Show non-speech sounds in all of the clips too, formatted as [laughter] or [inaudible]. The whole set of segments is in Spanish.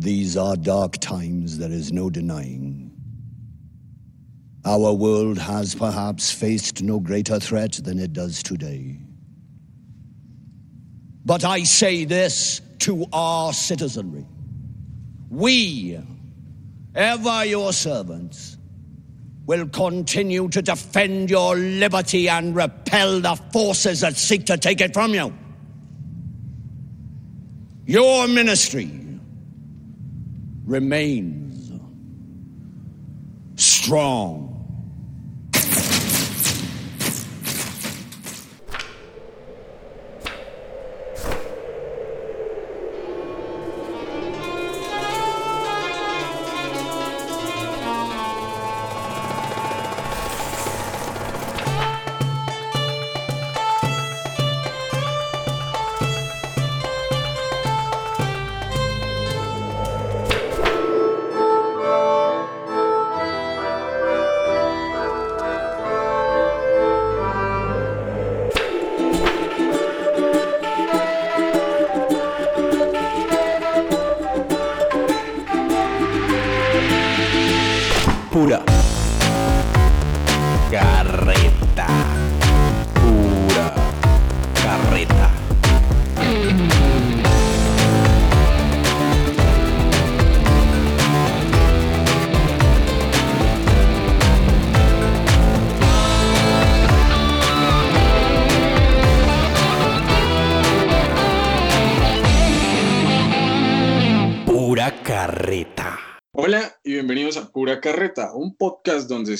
These are dark times, there is no denying. Our world has perhaps faced no greater threat than it does today. But I say this to our citizenry. We, ever your servants, will continue to defend your liberty and repel the forces that seek to take it from you. Your ministry remains strong.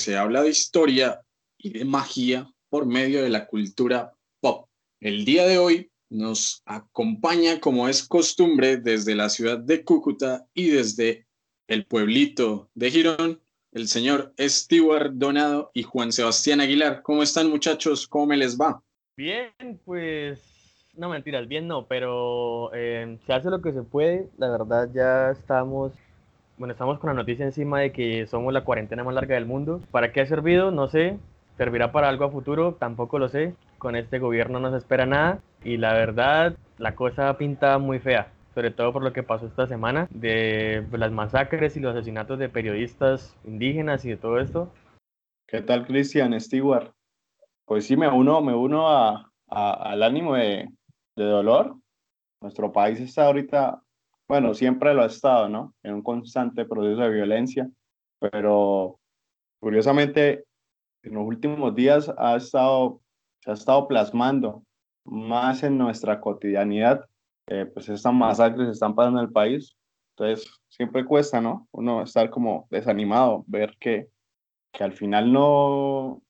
Se habla de historia y de magia por medio de la cultura pop. El día de hoy nos acompaña, como es costumbre, desde la ciudad de Cúcuta y desde el pueblito de Girón, el señor Stewart Donado y Juan Sebastián Aguilar. ¿Cómo están muchachos? ¿Cómo me les va? Bien, pues no mentiras, bien no, pero eh, se hace lo que se puede. La verdad ya estamos, bueno, estamos con la noticia encima de que somos la cuarentena más larga del mundo. ¿Para qué ha servido? No sé. ¿Servirá para algo a futuro? Tampoco lo sé. Con este gobierno no se espera nada y la verdad la cosa pinta muy fea. Sobre todo por lo que pasó esta semana de las masacres y los asesinatos de periodistas indígenas y de todo esto. ¿Qué tal, Cristian Stewart? Pues sí, me uno, me uno a, a- al ánimo de, de dolor. Nuestro país está ahorita, bueno, siempre lo ha estado, ¿no? En un constante proceso de violencia, pero curiosamente en los últimos días ha estado, se ha estado plasmando más en nuestra cotidianidad, eh, pues estas masacres están pasando en el país. Entonces, siempre cuesta, ¿no? Uno estar como desanimado, ver que, que al final no,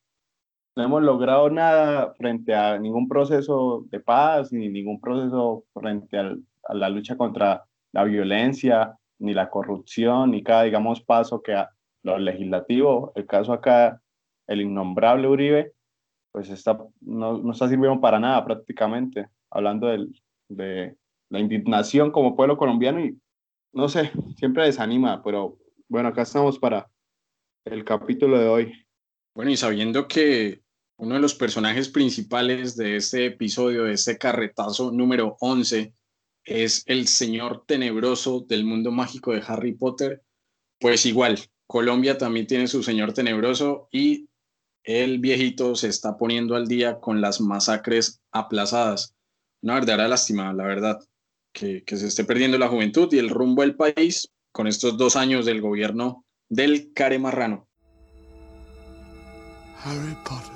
no hemos logrado nada frente a ningún proceso de paz, ni ningún proceso frente al- a la lucha contra la violencia, ni la corrupción, ni cada, digamos, paso que a lo legislativo, el caso acá, el innombrable Uribe, pues está, no, no está sirviendo para nada prácticamente, hablando del- de la indignación como pueblo colombiano y no sé, siempre desanima, pero bueno, acá estamos para el capítulo de hoy. Bueno, y sabiendo que uno de los personajes principales de este episodio, de este carretazo número 11, es el señor tenebroso del mundo mágico de Harry Potter, pues igual, Colombia también tiene su señor tenebroso y el viejito se está poniendo al día con las masacres aplazadas. Una verdadera lástima, la verdad, que, se esté perdiendo la juventud y el rumbo del país con estos dos años del gobierno del care marrano. Harry Potter.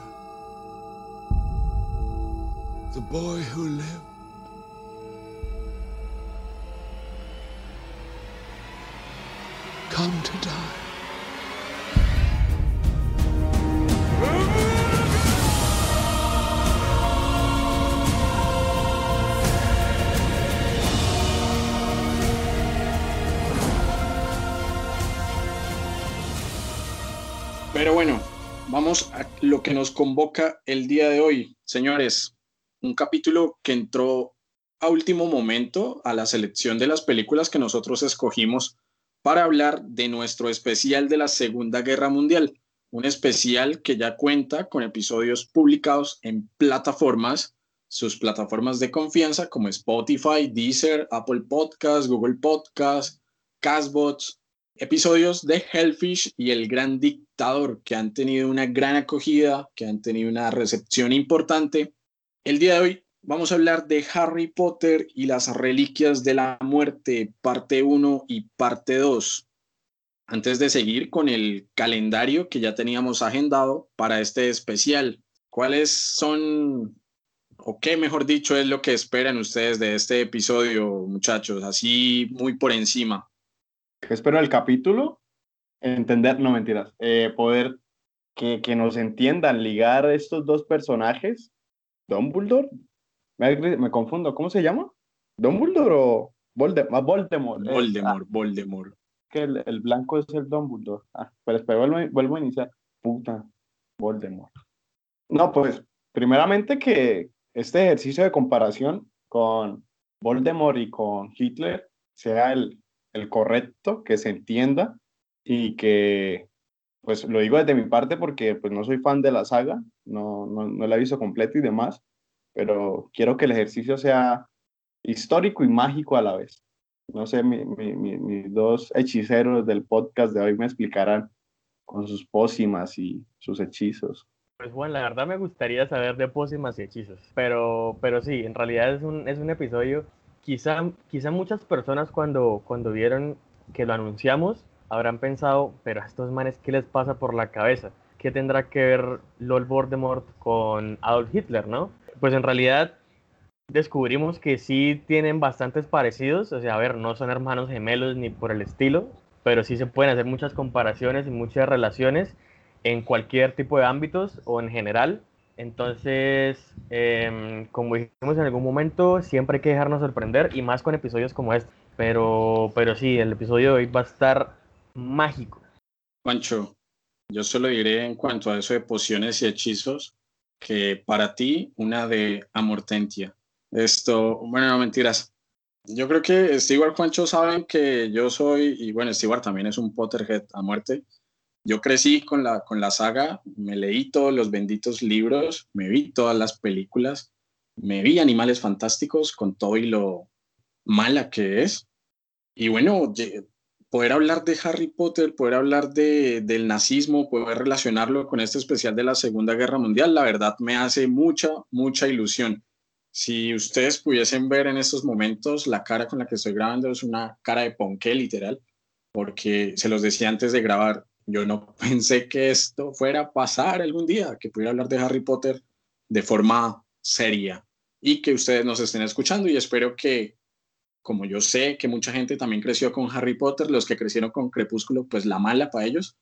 The boy who lived. Come to die. Pero bueno, vamos a lo que nos convoca el día de hoy. Señores, un capítulo que entró a último momento a la selección de las películas que nosotros escogimos para hablar de nuestro especial de la Segunda Guerra Mundial. Un especial que ya cuenta con episodios publicados en plataformas, sus plataformas de confianza como Spotify, Deezer, Apple Podcast, Google Podcast, Casbots, episodios de Hellfish y El Gran Dictador, que han tenido una gran acogida, que han tenido una recepción importante. El día de hoy vamos a hablar de Harry Potter y las Reliquias de la Muerte, parte 1 y parte 2. Antes de seguir con el calendario que ya teníamos agendado para este especial, ¿cuáles son, o qué mejor dicho, es lo que esperan ustedes de este episodio, muchachos? Así muy por encima. ¿Qué espero del capítulo? Entender, no mentiras, eh, poder que, que nos entiendan, ligar estos dos personajes. Dumbledore, me, me confundo, ¿cómo se llama? ¿Dumbledore o Voldemort? Voldemort. eh, Voldemort, ah, Voldemort. que el, el blanco es el Dumbledore. Ah, pero espera, vuelvo, vuelvo a iniciar. Puta, Voldemort. No, pues, primeramente que este ejercicio de comparación con Voldemort y con Hitler sea el, el correcto, que se entienda y que, pues lo digo desde mi parte porque pues no soy fan de la saga, no, no, no la he visto completa y demás, pero quiero que el ejercicio sea histórico y mágico a la vez. No sé, mi- mi- mi- mis dos hechiceros del podcast de hoy me explicarán con sus pócimas y sus hechizos. Pues Juan, la verdad me gustaría saber de pócimas y hechizos, pero, pero sí, en realidad es un, es un episodio, quizá, quizá muchas personas cuando, cuando vieron que lo anunciamos habrán pensado, pero a estos manes, ¿qué les pasa por la cabeza? ¿Qué tendrá que ver Lord Voldemort con Adolf Hitler, no? Pues en realidad descubrimos que sí tienen bastantes parecidos, o sea, a ver, no son hermanos gemelos ni por el estilo, pero sí se pueden hacer muchas comparaciones y muchas relaciones en cualquier tipo de ámbitos o en general. Entonces, em, como dijimos en algún momento, siempre hay que dejarnos sorprender y más con episodios como este. Pero, pero sí, el episodio de hoy va a estar mágico. Juancho, yo solo diré en cuanto a eso de pociones y hechizos, que para ti una de Amortentia. Esto, bueno, no mentiras. Yo creo que Stewart Juancho saben que yo soy, y bueno, Stewart también es un Potterhead a muerte. Yo crecí con la, con la saga, me leí todos los benditos libros, me vi todas las películas, me vi Animales Fantásticos con todo y lo mala que es. Y bueno, poder hablar de Harry Potter, poder hablar de, del nazismo, poder relacionarlo con este especial de la Segunda Guerra Mundial, la verdad me hace mucha, mucha ilusión. Si ustedes pudiesen ver en estos momentos la cara con la que estoy grabando, es una cara de ponqué literal, porque se los decía antes de grabar, yo no [laughs] pensé que esto fuera a pasar algún día, que pudiera hablar de Harry Potter de forma seria y que ustedes nos estén escuchando y espero que como yo sé que mucha gente también creció con Harry Potter, los que crecieron con Crepúsculo, pues la mala para ellos,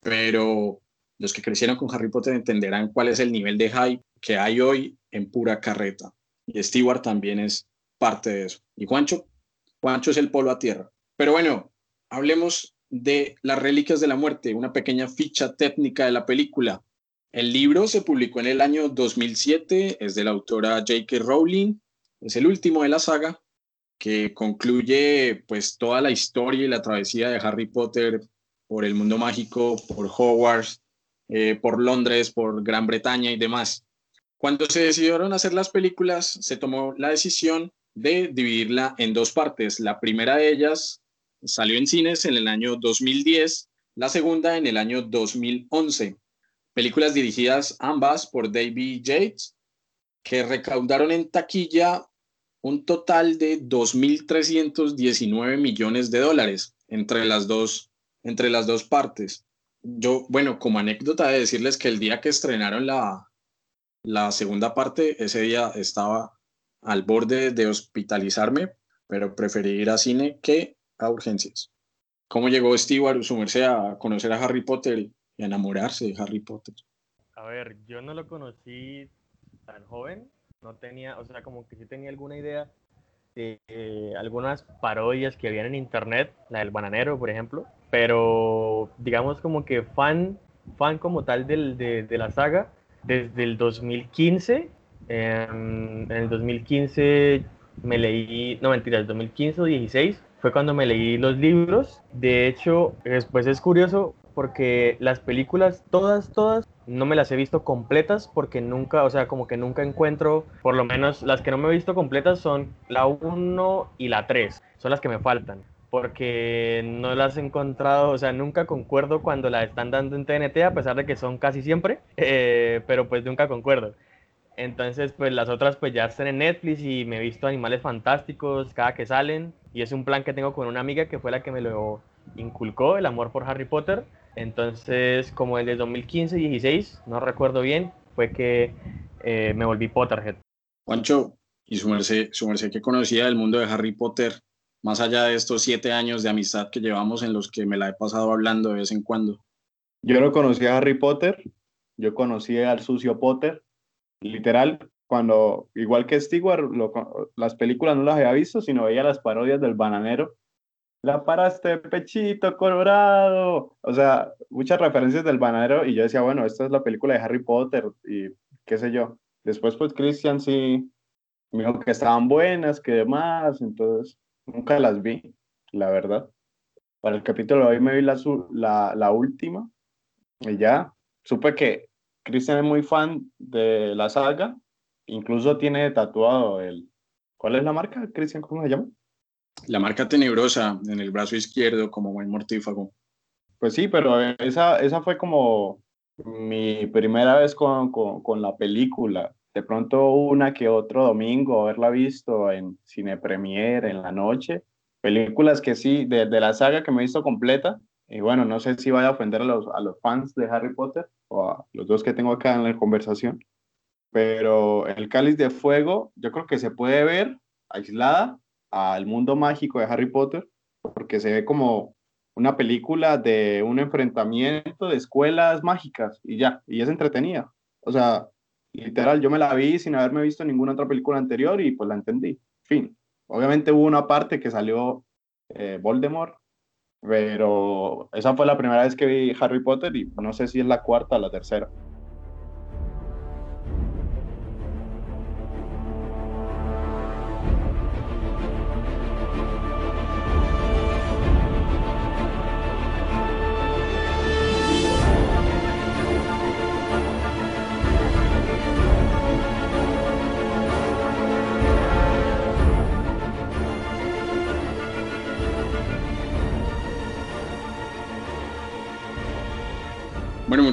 pero los que crecieron con Harry Potter entenderán cuál es el nivel de hype que hay hoy en pura carreta. Y Stewart también es parte de eso. Y Juancho, Juancho es el polo a tierra. Pero bueno, hablemos de las Reliquias de la Muerte, una pequeña ficha técnica de la película. El libro se publicó en el año 2007, es de la autora J.K. Rowling, es el último de la saga que concluye pues toda la historia y la travesía de Harry Potter por el mundo mágico, por Hogwarts, eh, por Londres, por Gran Bretaña y demás. Cuando se decidieron hacer las películas, se tomó la decisión de dividirla en dos partes. La primera de ellas salió en cines en el año 2010, la segunda en el año 2011. Películas dirigidas ambas por David Yates, que recaudaron en taquilla un total de 2.319 millones de dólares entre las dos, entre las dos partes. Yo, bueno, como anécdota de decirles que el día que estrenaron la, la segunda parte, ese día estaba al borde de hospitalizarme, pero preferí ir a cine que a urgencias. ¿Cómo llegó Stewart, su merced, a conocer a Harry Potter y a enamorarse de Harry Potter? A ver, yo no lo conocí tan joven, no tenía, o sea, como que sí tenía alguna idea de eh, algunas parodias que habían en internet, la del bananero, por ejemplo, pero digamos como que fan, fan como tal del, de, de la saga, desde el 2015, eh, en el 2015 me leí, no mentira, el 2015 o 16 fue cuando me leí los libros, de hecho, después es curioso porque las películas, todas, todas, no me las he visto completas porque nunca, o sea, como que nunca encuentro, por lo menos las que no me he visto completas son la 1 y la 3, son las que me faltan. porque no las he encontrado, o sea, nunca concuerdo cuando las están dando en TNT, a pesar de que son casi siempre, [laughs] eh, pero pues nunca concuerdo. Entonces, pues las otras pues ya están en Netflix y me he visto Animales Fantásticos cada que salen y es un plan que tengo con una amiga que fue la que me lo inculcó, el amor por Harry Potter. Entonces, como el de 2015-16, no recuerdo bien, fue que eh, me volví Potterhead. Juancho, y su merced, su merced que conocía del mundo de Harry Potter, más allá de estos siete años de amistad que llevamos en los que me la he pasado hablando de vez en cuando. Yo no conocía a Harry Potter, yo conocí al sucio Potter, literal, cuando, igual que Stewart, lo- las películas no las había visto, sino veía las parodias del bananero. La paraste, pechito colorado. O sea, muchas referencias del bananero y yo decía, bueno, esta es la película de Harry Potter y qué sé yo. Después, pues, Christian sí me dijo que estaban buenas, que demás, entonces nunca las vi, la verdad. Para el capítulo de hoy me vi la, la, la última y ya supe que Christian es muy fan de la saga, incluso tiene tatuado el... ¿Cuál es la marca, Christian? ¿Cómo se llama? La marca tenebrosa en el brazo izquierdo como buen mortífago. Pues sí, pero esa, esa fue como mi primera vez con, con, la película. De pronto una que otro domingo haberla visto en Cine Premier en la noche. Películas que sí, de, de la saga que me he visto completa. Y bueno, no sé si vaya a ofender a los, a los fans de Harry Potter o a los dos que tengo acá en la conversación. Pero el Cáliz de Fuego, yo creo que se puede ver aislada al mundo mágico de Harry Potter, porque se ve como una película de un enfrentamiento de escuelas mágicas y ya, y es entretenida. O sea, literal, yo me la vi sin haberme visto ninguna otra película anterior y pues la entendí. Fin. Obviamente hubo una parte que salió eh, Voldemort, pero esa fue la primera vez que vi Harry Potter y no sé si es la cuarta o la tercera.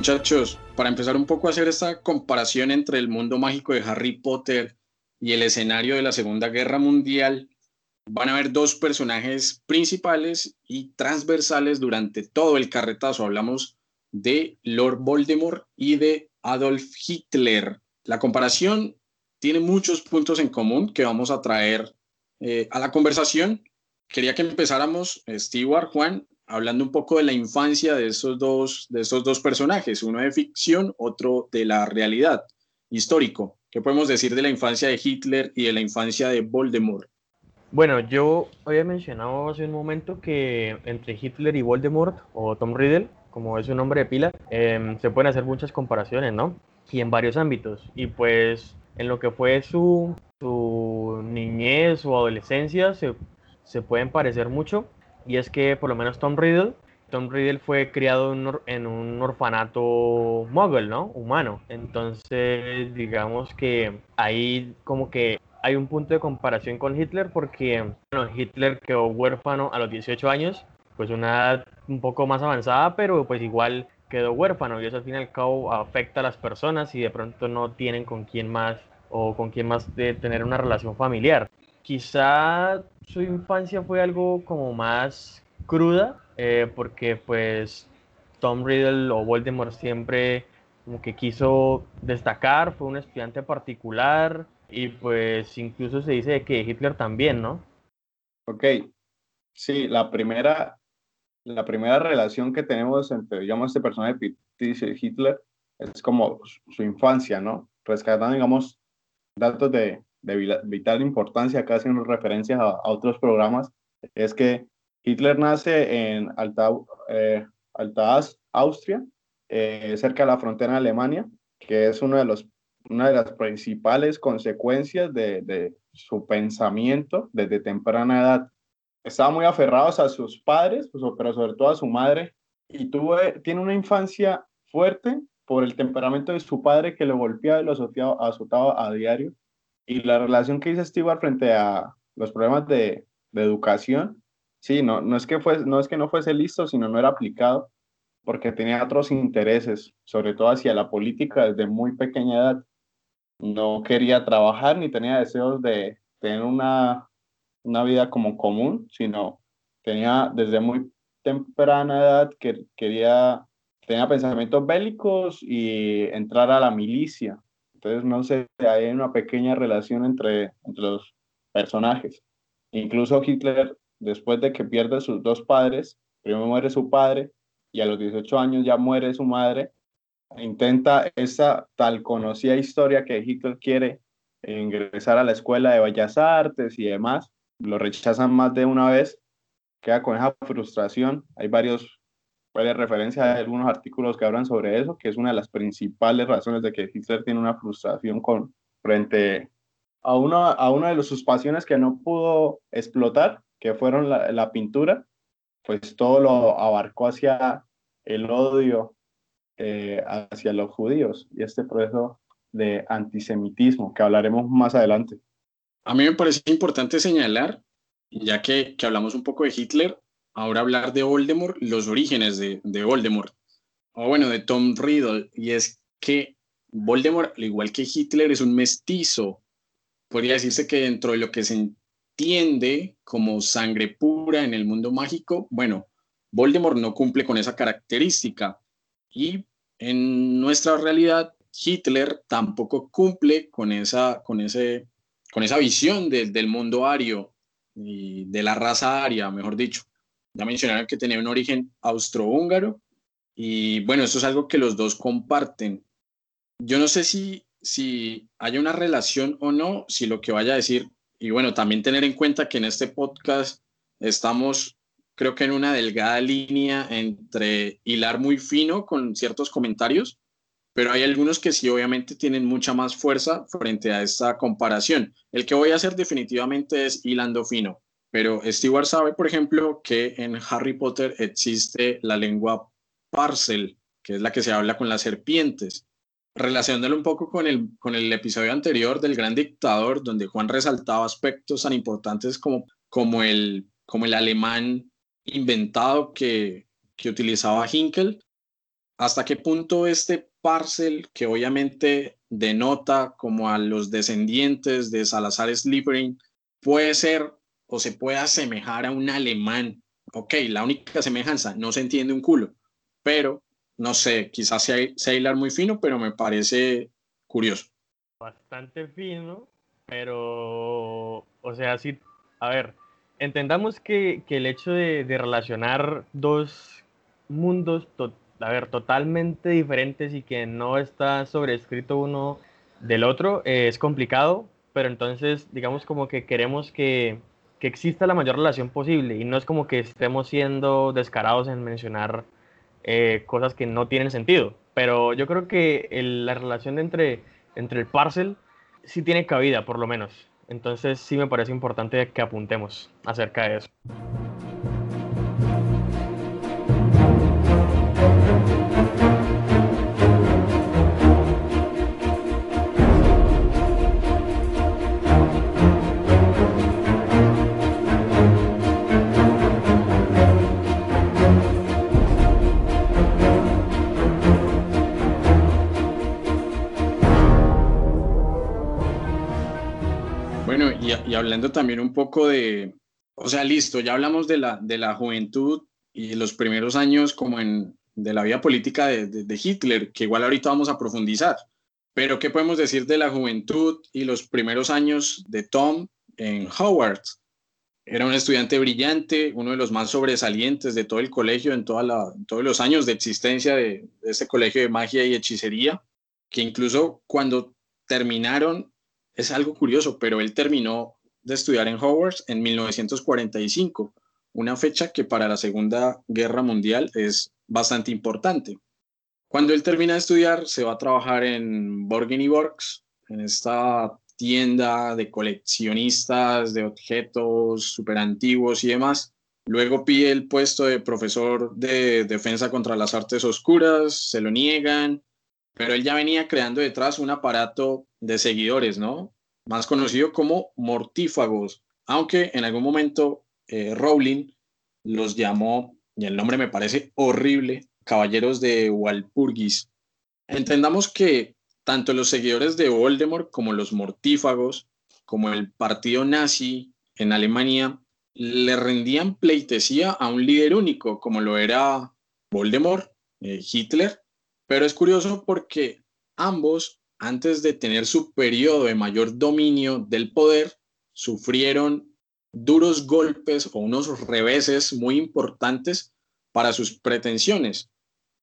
Muchachos, para empezar un poco a hacer esta comparación entre el mundo mágico de Harry Potter y el escenario de la Segunda Guerra Mundial, van a haber dos personajes principales y transversales durante todo el carretazo. Hablamos de Lord Voldemort y de Adolf Hitler. La comparación tiene muchos puntos en común que vamos a traer eh, a la conversación. Quería que empezáramos, Stewart, Juan, hablando un poco de la infancia de estos dos, de estos dos personajes, uno de ficción, otro de la realidad, histórico. ¿Qué podemos decir de la infancia de Hitler y de la infancia de Voldemort? Bueno, yo había mencionado hace un momento que entre Hitler y Voldemort, o Tom Riddle, como es su nombre de pila, eh, se pueden hacer muchas comparaciones, ¿no? Y en varios ámbitos. Y pues en lo que fue su, su niñez o adolescencia se, se pueden parecer mucho. Y es que por lo menos Tom Riddle, Tom Riddle fue criado en un, orfanato muggle, ¿no? Humano. Entonces, digamos que ahí como que hay un punto de comparación con Hitler porque bueno, Hitler quedó huérfano a los 18 años, pues una edad un poco más avanzada, pero pues igual quedó huérfano y eso al fin y al cabo afecta a las personas y de pronto no tienen con quién más o con quién más de tener una relación familiar. Quizá su infancia fue algo como más cruda, eh, porque pues Tom Riddle o Voldemort siempre como que quiso destacar, fue un estudiante particular y pues incluso se dice que Hitler también, ¿no? Ok, sí, la primera, la primera relación que tenemos entre, digamos, este personaje ficticio y Hitler es como su, infancia, ¿no? Rescatando, digamos, datos de, de vital importancia, acá haciendo referencias a, otros programas, es que Hitler nace en Alta, eh, Alta Aus- Austria, eh, cerca de la frontera de Alemania, que es uno de los, una de las principales consecuencias de, de su pensamiento desde temprana edad. Estaba muy aferrados a sus padres, pues, pero sobre todo a su madre, y tuvo, tiene una infancia fuerte por el temperamento de su padre que lo golpeaba y lo azotaba, azotaba a diario, y la relación que hizo Stewart frente a los problemas de, de educación sí, no, no, es que fue, no es que no fuese listo, sino no era aplicado, porque tenía otros intereses, sobre todo hacia la política desde muy pequeña edad. No quería trabajar ni tenía deseos de tener una, una vida como común, sino tenía desde muy temprana edad que quería, tenía pensamientos bélicos y entrar a la milicia. Entonces, no sé, hay una pequeña relación entre, entre los personajes. Incluso Hitler, después de que pierde sus dos padres, primero muere su padre y a los 18 años ya muere su madre, intenta esa tal conocida historia que Hitler quiere ingresar a la escuela de bellas artes y demás, lo rechazan más de una vez, queda con esa frustración, hay varios varias referencias a algunos artículos que hablan sobre eso, que es una de las principales razones de que Hitler tiene una frustración con frente a uno, a una de sus pasiones que no pudo explotar, que fueron la, la pintura, pues todo lo abarcó hacia el odio eh, hacia los judíos y este proceso de antisemitismo que hablaremos más adelante. A mí me parece importante señalar, ya que, que hablamos un poco de Hitler, ahora hablar de Voldemort, los orígenes de, de Voldemort, o bueno, de Tom Riddle, y es que Voldemort, al igual que Hitler, es un mestizo. Podría decirse que dentro de lo que se entiende como sangre pura en el mundo mágico, bueno, Voldemort no cumple con esa característica. Y en nuestra realidad, Hitler tampoco cumple con esa, con ese, con esa visión del mundo ario y de la raza aria, mejor dicho. Ya mencionaron que tenía un origen austrohúngaro y bueno, esto es algo que los dos comparten. Yo no sé si, si hay una relación o no, si lo que vaya a decir, y bueno, también tener en cuenta que en este podcast estamos creo que en una delgada línea entre hilar muy fino con ciertos comentarios, pero hay algunos que sí obviamente tienen mucha más fuerza frente a esta comparación. El que voy a hacer definitivamente es hilando fino, pero Stewart sabe, por ejemplo, que en Harry Potter existe la lengua parcel, que es la que se habla con las serpientes. Relacionándolo un poco con el, con el episodio anterior del Gran Dictador, donde Juan resaltaba aspectos tan importantes como, como, el, como el alemán inventado que, que utilizaba Hinkel, hasta qué punto este parcel, que obviamente denota como a los descendientes de Salazar Slytherin, puede ser o se puede asemejar a un alemán. Ok, la única semejanza, no se entiende un culo, pero no sé, quizás sea, sea hilar muy fino, pero me parece curioso. Bastante fino, pero, o sea, sí, a ver, entendamos que, que el hecho de, relacionar dos mundos, a ver, totalmente diferentes y que no está sobrescrito uno del otro, eh, es complicado, pero entonces, digamos como que queremos que, que exista la mayor relación posible y no es como que estemos siendo descarados en mencionar eh, cosas que no tienen sentido, pero yo creo que el, la relación entre, entre el parcel sí tiene cabida, por lo menos. Entonces sí me parece importante que apuntemos acerca de eso. Hablando también un poco de, o sea, listo, ya hablamos de la, de la juventud y los primeros años como en, de la vida política de, de, de, Hitler, que igual ahorita vamos a profundizar. Pero, ¿qué podemos decir de la juventud y los primeros años de Tom en Howard? Era un estudiante brillante, uno de los más sobresalientes de todo el colegio en toda la, todos los años de existencia de, de este colegio de magia y hechicería, que incluso cuando terminaron es algo curioso, pero él terminó de estudiar en Hogwarts en 1945, una fecha que para la Segunda Guerra Mundial es bastante importante. Cuando él termina de estudiar, se va a trabajar en Borgeny Works, en esta tienda de coleccionistas de objetos súper antiguos y demás. Luego pide el puesto de profesor de defensa contra las artes oscuras, se lo niegan, pero él ya venía creando detrás un aparato de seguidores, ¿no? Más conocido como mortífagos, aunque en algún momento eh, Rowling los llamó, y el nombre me parece horrible, Caballeros de Walpurgis. Entendamos que tanto los seguidores de Voldemort como los mortífagos, como el partido nazi en Alemania, le rendían pleitesía a un líder único, como lo era Voldemort, eh, Hitler. Pero es curioso porque ambos, antes de tener su periodo de mayor dominio del poder, sufrieron duros golpes o unos reveses muy importantes para sus pretensiones.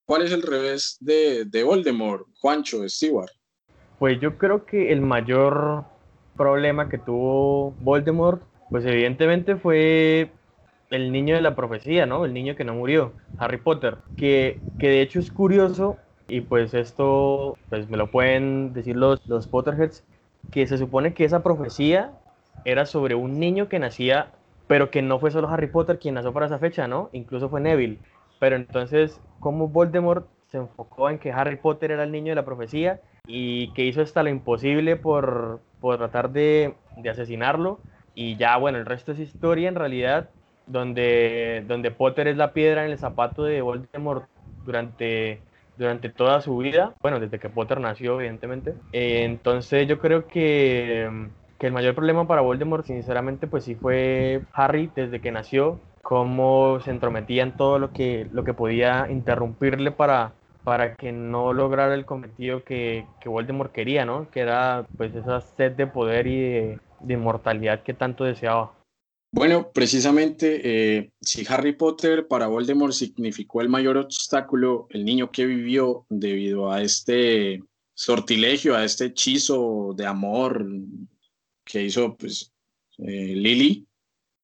¿Cuál es el revés de, de Voldemort, Juancho, Stewart? Pues yo creo que el mayor problema que tuvo Voldemort, pues evidentemente fue el niño de la profecía, ¿no? El niño que no murió, Harry Potter, que, que de hecho es curioso, y pues esto pues me lo pueden decir los, los Potterheads, que se supone que esa profecía era sobre un niño que nacía, pero que no fue solo Harry Potter quien nació para esa fecha, ¿no? Incluso fue Neville. Pero entonces, ¿cómo Voldemort se enfocó en que Harry Potter era el niño de la profecía y que hizo hasta lo imposible por, por tratar de, de, asesinarlo? Y ya, bueno, el resto es historia en realidad, donde, donde Potter es la piedra en el zapato de Voldemort durante, durante toda su vida, bueno, desde que Potter nació, evidentemente. Eh, entonces yo creo que que el mayor problema para Voldemort, sinceramente, pues sí fue Harry desde que nació, cómo se entrometía en todo lo que, lo que podía interrumpirle para, para que no lograra el cometido que, que Voldemort quería, ¿no? Que era pues esa sed de poder y de, de inmortalidad que tanto deseaba. Bueno, precisamente, eh, si Harry Potter para Voldemort significó el mayor obstáculo, el niño que vivió debido a este sortilegio, a este hechizo de amor que hizo pues, eh, Lily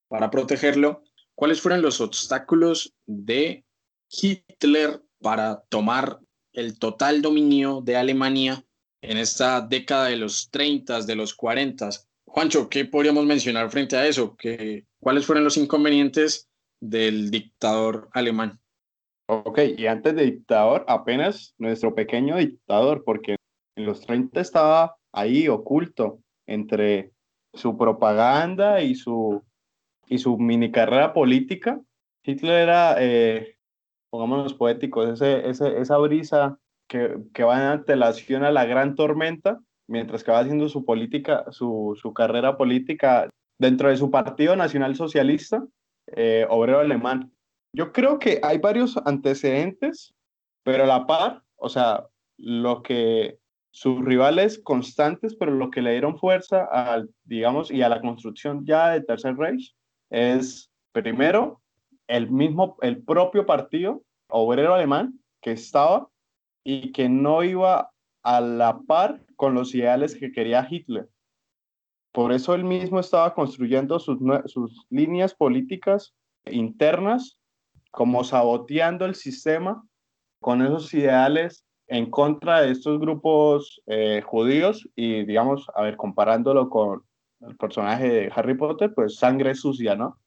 para protegerlo, ¿cuáles fueron los obstáculos de Hitler para tomar el total dominio de Alemania en esta década de los 30, de los 40? Juancho, ¿qué podríamos mencionar frente a eso? ¿Qué, ¿Cuáles fueron los inconvenientes del dictador alemán? Ok, y antes de dictador, apenas nuestro pequeño dictador, porque en los 30 estaba ahí oculto entre su propaganda y su, y su mini carrera política. Hitler era, eh, pongámonos poéticos, ese, ese, esa brisa que, que va en antelación a la gran tormenta, mientras que va haciendo su política, su, su carrera política dentro de su partido nacional socialista, eh, obrero alemán. Yo creo que hay varios antecedentes, pero a la par, o sea, lo que sus rivales constantes, pero lo que le dieron fuerza al, digamos, y a la construcción ya del Tercer Reich es, primero, el mismo, el propio partido obrero alemán que estaba y que no iba a la par con los ideales que quería Hitler. Por eso él mismo estaba construyendo sus, sus líneas políticas internas, como saboteando el sistema con esos ideales en contra de estos grupos eh, judíos y, digamos, a ver, comparándolo con el personaje de Harry Potter, pues sangre sucia, ¿no?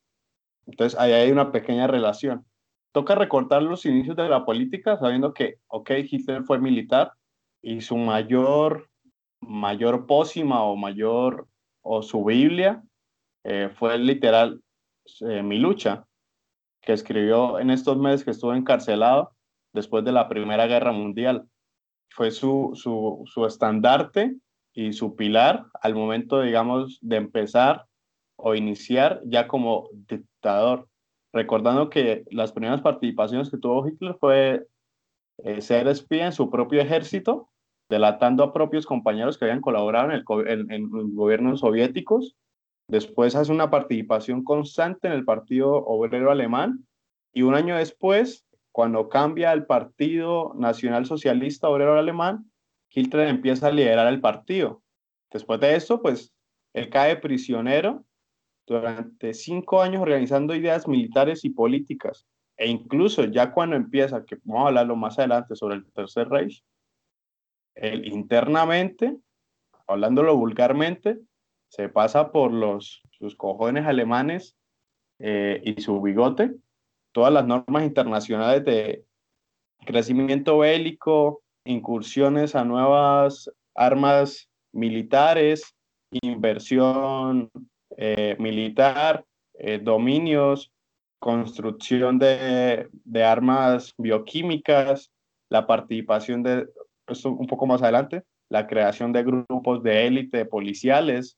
Entonces ahí hay una pequeña relación. Toca recortar los inicios de la política sabiendo que, ok, Hitler fue militar y su mayor, mayor pócima o mayor, o su Biblia eh, fue literal eh, Mi lucha, que escribió en estos meses que estuvo encarcelado después de la Primera Guerra Mundial. Fue su, su, su estandarte y su pilar al momento, digamos, de empezar o iniciar ya como dictador. Recordando que las primeras participaciones que tuvo Hitler fue eh, ser espía en su propio ejército, delatando a propios compañeros que habían colaborado en, el, en, gobiernos soviéticos. Después hace una participación constante en el Partido Obrero Alemán y un año después cuando cambia el Partido Nacional Socialista Obrero Alemán, Hitler empieza a liderar el partido. Después de esto, pues, él cae prisionero durante cinco años organizando ideas militares y políticas. E incluso ya cuando empieza, que vamos a hablarlo más adelante sobre el Tercer Reich, él internamente, hablándolo vulgarmente, se pasa por los, sus cojones alemanes eh, y su bigote todas las normas internacionales de crecimiento bélico, incursiones a nuevas armas militares, inversión eh, militar, eh, dominios, construcción de, de armas bioquímicas, la participación de, esto un poco más adelante, la creación de grupos de élite policiales,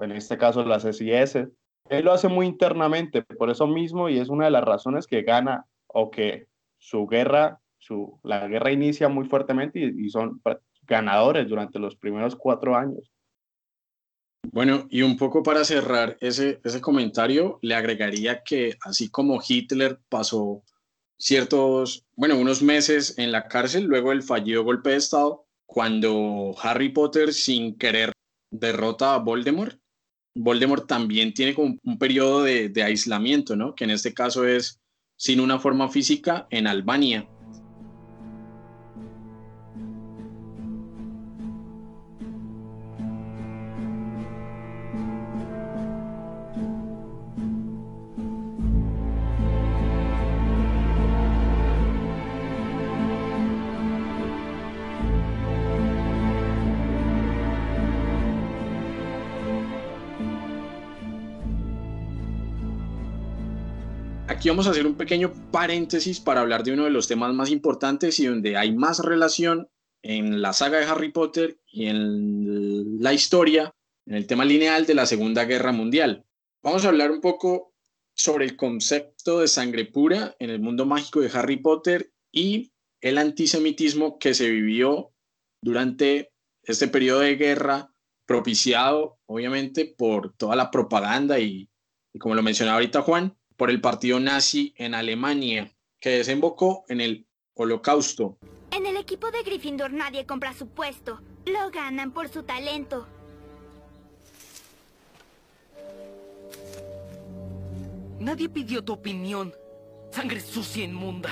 en este caso las SIS. Él lo hace muy internamente, por eso mismo, y es una de las razones que gana o que su guerra, su, la guerra inicia muy fuertemente y son ganadores durante los primeros cuatro años. Bueno, y un poco para cerrar ese, ese comentario, le agregaría que así como Hitler pasó ciertos, bueno, unos meses en la cárcel luego del fallido golpe de Estado, cuando Harry Potter sin querer derrota a Voldemort, Voldemort también tiene como un periodo de, de aislamiento, ¿no? Que en este caso es sin una forma física en Albania. Aquí vamos a hacer un pequeño paréntesis para hablar de uno de los temas más importantes y donde hay más relación en la saga de Harry Potter y en la historia, en el tema lineal de la Segunda Guerra Mundial. Vamos a hablar un poco sobre el concepto de sangre pura en el mundo mágico de Harry Potter y el antisemitismo que se vivió durante este periodo de guerra propiciado obviamente por toda la propaganda y, y como lo mencionaba ahorita Juan, por el partido nazi en Alemania, que desembocó en el Holocausto. En el equipo de Gryffindor nadie compra su puesto. Lo ganan por su talento. Nadie pidió tu opinión. Sangre sucia inmunda.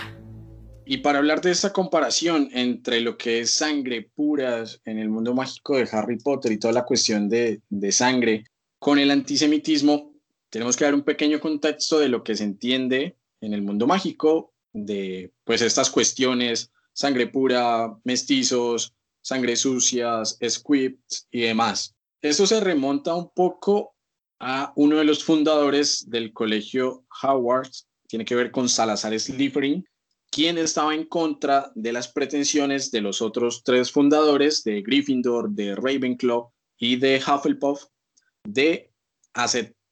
Y para hablar de esta comparación entre lo que es sangre pura en el mundo mágico de Harry Potter y toda la cuestión de, de sangre con el antisemitismo, tenemos que dar un pequeño contexto de lo que se entiende en el mundo mágico de pues estas cuestiones, sangre pura, mestizos, sangre sucias, squibs y demás. Eso se remonta un poco a uno de los fundadores del colegio Howard, tiene que ver con Salazar Slytherin, quien estaba en contra de las pretensiones de los otros tres fundadores de Gryffindor, de Ravenclaw y de Hufflepuff de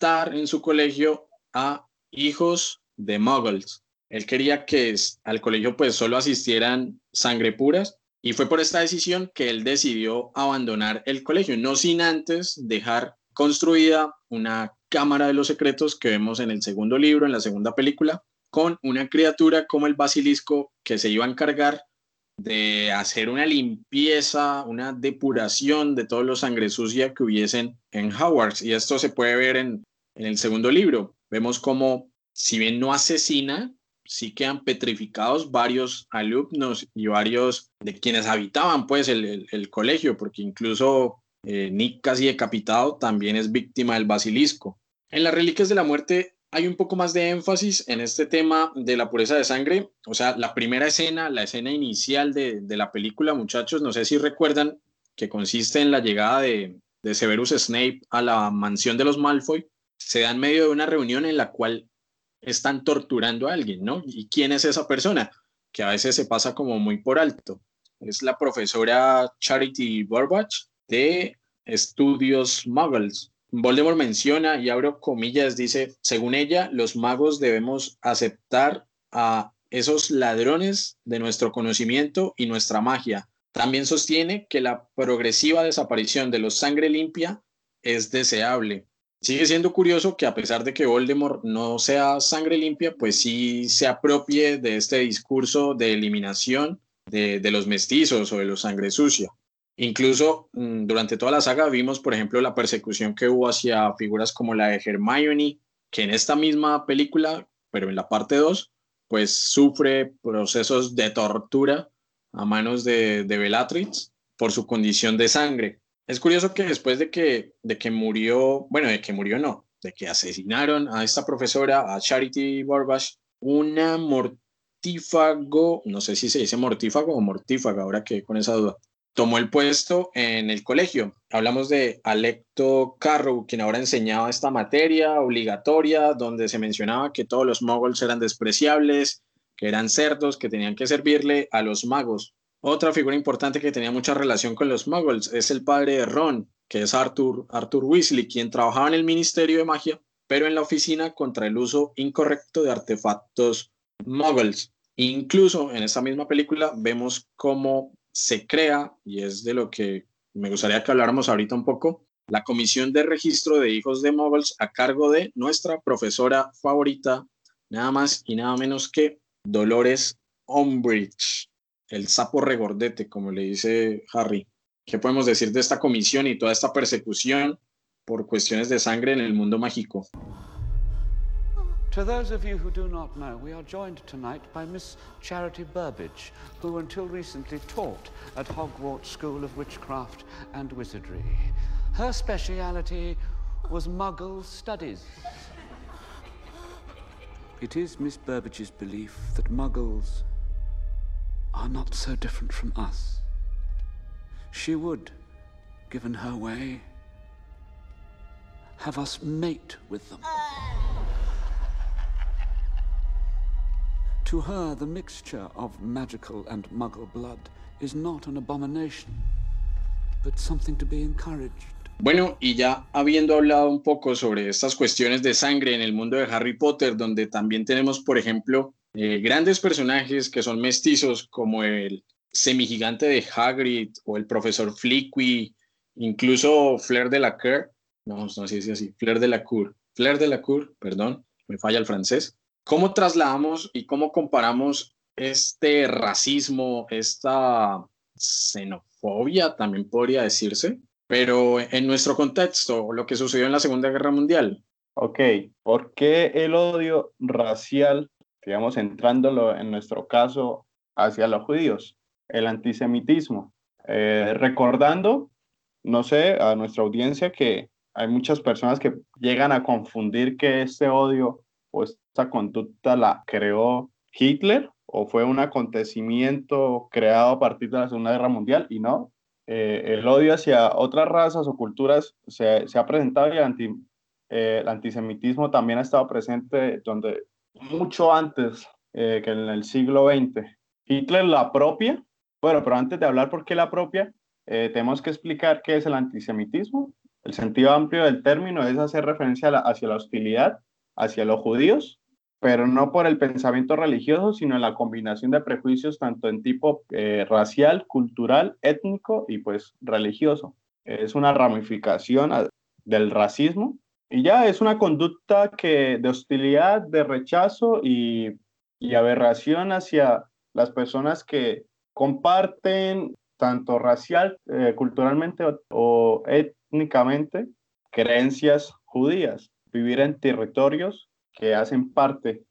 aceptar en su colegio a hijos de muggles. Él quería que al colegio pues solo asistieran sangre puras y fue por esta decisión que él decidió abandonar el colegio, no sin antes dejar construida una cámara de los secretos que vemos en el segundo libro, en la segunda película, con una criatura como el basilisco que se iba a encargar de hacer una limpieza, una depuración de todos los sangre sucia que hubiesen en Hogwarts. Y esto se puede ver en, en el segundo libro. Vemos como, si bien no asesina, sí quedan petrificados varios alumnos y varios de quienes habitaban pues el, colegio, porque incluso eh, Nick casi decapitado también es víctima del basilisco. En las Reliquias de la Muerte hay un poco más de énfasis en este tema de la pureza de sangre. O sea, la primera escena, la escena inicial de, la película, muchachos, no sé si recuerdan que consiste en la llegada de Severus Snape a la mansión de los Malfoy, se da en medio de una reunión en la cual están torturando a alguien, ¿no? ¿Y quién es esa persona? Que a veces se pasa como muy por alto. Es la profesora Charity Burbage de Estudios Muggles. Voldemort menciona, y abro comillas, dice, según ella, los magos debemos aceptar a esos ladrones de nuestro conocimiento y nuestra magia. También sostiene que la progresiva desaparición de los sangre limpia es deseable. Sigue siendo curioso que a pesar de que Voldemort no sea sangre limpia, pues sí se apropie de este discurso de eliminación de, de los mestizos o de los sangre sucia. Incluso mmm, durante toda la saga vimos, por ejemplo, la persecución que hubo hacia figuras como la de Hermione, que en esta misma película, pero en la parte 2, pues sufre procesos de tortura a manos de, de Bellatrix por su condición de sangre. Es curioso que después de que, de que murió, bueno, de que murió no, de que asesinaron a esta profesora, a Charity Burbage, una mortífago, no sé si se dice mortífago o mortífaga, ahora que con esa duda, tomó el puesto en el colegio. Hablamos de Alecto Carrow, quien ahora enseñaba esta materia obligatoria, donde se mencionaba que todos los moguls eran despreciables, que eran cerdos, que tenían que servirle a los magos. Otra figura importante que tenía mucha relación con los muggles es el padre de Ron, que es Arthur, Arthur Weasley, quien trabajaba en el Ministerio de Magia, pero en la oficina contra el uso incorrecto de artefactos muggles. Incluso en esta misma película vemos cómo se crea, y es de lo que me gustaría que habláramos ahorita un poco, la Comisión de Registro de Hijos de Muggles a cargo de nuestra profesora favorita, nada más y nada menos que Dolores Umbridge, el sapo regordete, como le dice Harry. ¿Qué podemos decir de esta comisión y toda esta persecución por cuestiones de sangre en el mundo mágico? To those of you who do not know, we are joined tonight by Miss Charity Burbage, who until recently taught at Hogwarts School of Witchcraft and Wizardry. Her speciality was Muggle studies. It is Miss Burbage's belief that Muggles are not so different from us. She would, given her way, have us mate with them. To her, the mixture of magical and muggle blood is not an abomination, but something to be encouraged. Bueno, y ya habiendo hablado un poco sobre estas cuestiones de sangre en el mundo de Harry Potter, donde también tenemos, por ejemplo, eh, grandes personajes que son mestizos, como el semigigante de Hagrid o el profesor Flickwy, incluso Flair de la Cour, no, no si es así, Flair de la Cour, Flair de la Cour, perdón, me falla el francés. ¿Cómo trasladamos y cómo comparamos este racismo, esta xenofobia, también podría decirse, pero en nuestro contexto, lo que sucedió en la Segunda Guerra Mundial? Ok, ¿por qué el odio racial, digamos, entrándolo en nuestro caso hacia los judíos? El antisemitismo. Eh, recordando, no sé, a nuestra audiencia que hay muchas personas que llegan a confundir que este odio o esta conducta la creó Hitler o fue un acontecimiento creado a partir de la Segunda Guerra Mundial y no. Eh, el odio hacia otras razas o culturas se, se ha presentado y el, anti, eh, el, antisemitismo también ha estado presente donde mucho antes eh, que en el siglo XX. Hitler la propia, bueno, pero antes de hablar por qué la propia, tenemos que explicar qué es el antisemitismo. El sentido amplio del término es hacer referencia la, hacia la hostilidad hacia los judíos, pero no por el pensamiento religioso, sino en la combinación de prejuicios tanto en tipo eh, racial, cultural, étnico y pues religioso. Es una ramificación del racismo y ya es una conducta que de hostilidad, de rechazo y, y aberración hacia las personas que comparten tanto racial, eh, culturalmente o, étnicamente creencias judías vivir en territorios que hacen parte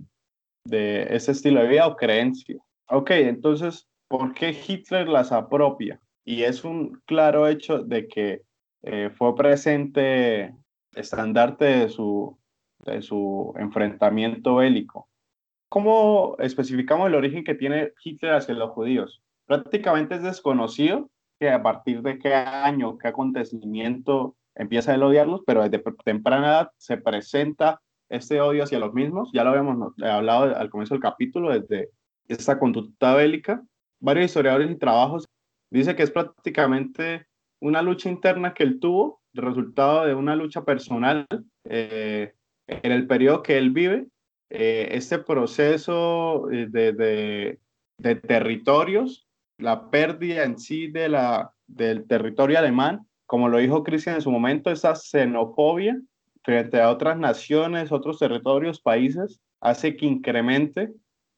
de ese estilo de vida o creencia. Ok, entonces, ¿por qué Hitler las apropia? Y es un claro hecho de que eh, fue presente estandarte de su, de su enfrentamiento bélico. ¿Cómo especificamos el origen que tiene Hitler hacia los judíos? Prácticamente es desconocido que a partir de qué año, qué acontecimiento empieza a odiarlos, pero desde temprana edad se presenta este odio hacia los mismos. Ya lo habíamos hablado al comienzo del capítulo, desde esta conducta bélica. Varios historiadores y trabajos dicen que es prácticamente una lucha interna que él tuvo, resultado de una lucha personal eh, en el periodo que él vive. Eh, este proceso eh, de, de, territorios, la pérdida en sí de la, del territorio alemán, como lo dijo Cristian en su momento, esa xenofobia frente a otras naciones, otros territorios, países, hace que incremente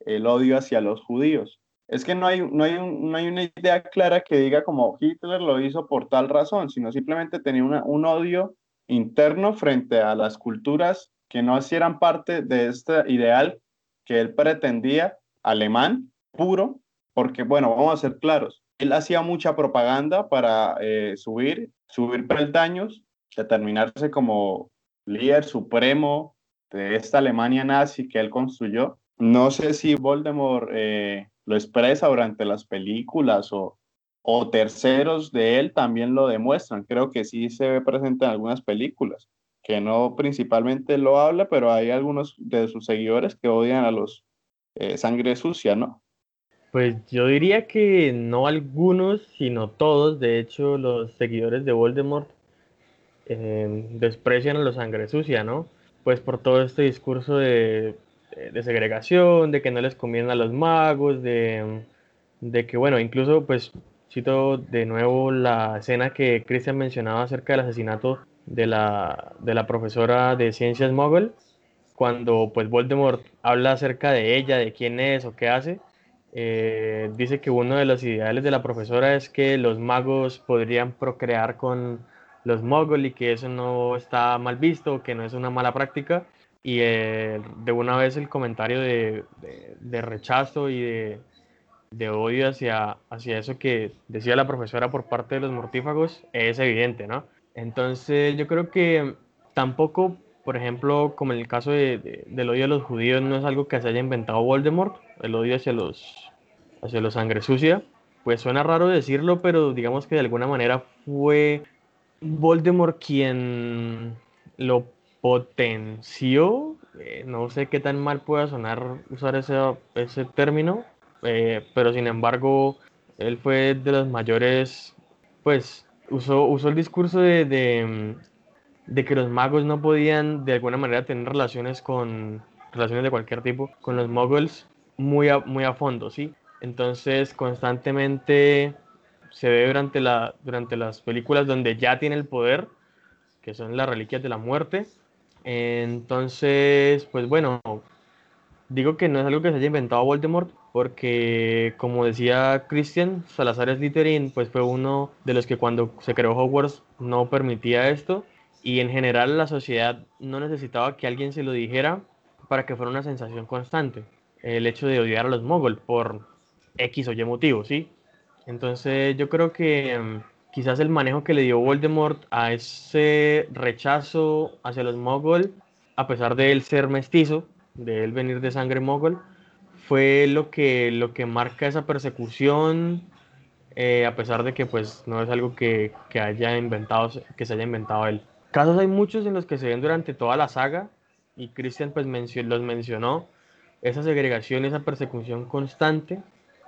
el odio hacia los judíos. Es que no hay, no hay, no hay una idea clara que diga como Hitler lo hizo por tal razón, sino simplemente tenía una, un odio interno frente a las culturas que no hicieran parte de este ideal que él pretendía, alemán, puro, porque bueno, vamos a ser claros, él hacía mucha propaganda para eh, subir, subir peldaños, determinarse como líder supremo de esta Alemania nazi que él construyó. No sé si Voldemort eh, lo expresa durante las películas o, o terceros de él también lo demuestran. Creo que sí se ve presente en algunas películas, que no principalmente lo habla, pero hay algunos de sus seguidores que odian a los eh, sangre sucia, ¿no? Pues yo diría que no algunos, sino todos. De hecho, los seguidores de Voldemort eh, desprecian a los sangre sucia, ¿no? Pues por todo este discurso de, de segregación, de que no les conviene a los magos, de, de que, bueno, incluso pues cito de nuevo la escena que Christian mencionaba acerca del asesinato de la, de la profesora de ciencias Muggle, cuando pues Voldemort habla acerca de ella, de quién es o qué hace, eh, dice que uno de los ideales de la profesora es que los magos podrían procrear con los Muggle y que eso no está mal visto, que no es una mala práctica. Y eh, de una vez el comentario de, de, rechazo y de, de odio hacia, hacia eso que decía la profesora por parte de los mortífagos es evidente, ¿no? Entonces yo creo que tampoco, por ejemplo, como en el caso de, del odio a los judíos, no es algo que se haya inventado Voldemort, el odio hacia los, hacia los sangre sucia. Pues suena raro decirlo, pero digamos que de alguna manera fue Voldemort quien lo potenció. Eh, no sé qué tan mal pueda sonar usar ese, ese término, eh, pero sin embargo, él fue de los mayores, pues usó, usó el discurso de, de, de, que los magos no podían de alguna manera tener relaciones con relaciones de cualquier tipo con los muggles muy a, muy a fondo, ¿sí? Entonces, constantemente se ve durante, la, durante las películas donde ya tiene el poder, que son las reliquias de la muerte. Entonces, pues bueno, digo que no es algo que se haya inventado Voldemort, porque como decía Christian, Salazar Slytherin pues fue uno de los que cuando se creó Hogwarts no permitía esto y en general la sociedad no necesitaba que alguien se lo dijera para que fuera una sensación constante. El hecho de odiar a los moguls por X o Y motivo, ¿sí? Entonces yo creo que um, quizás el manejo que le dio Voldemort a ese rechazo hacia los moguls, a pesar de él ser mestizo, de él venir de sangre mogul, fue lo que, lo que marca esa persecución, eh, a pesar de que pues no es algo que, que, haya inventado, que se haya inventado él. Casos hay muchos en los que se ven durante toda la saga, y Christian pues los mencionó, esa segregación, esa persecución constante,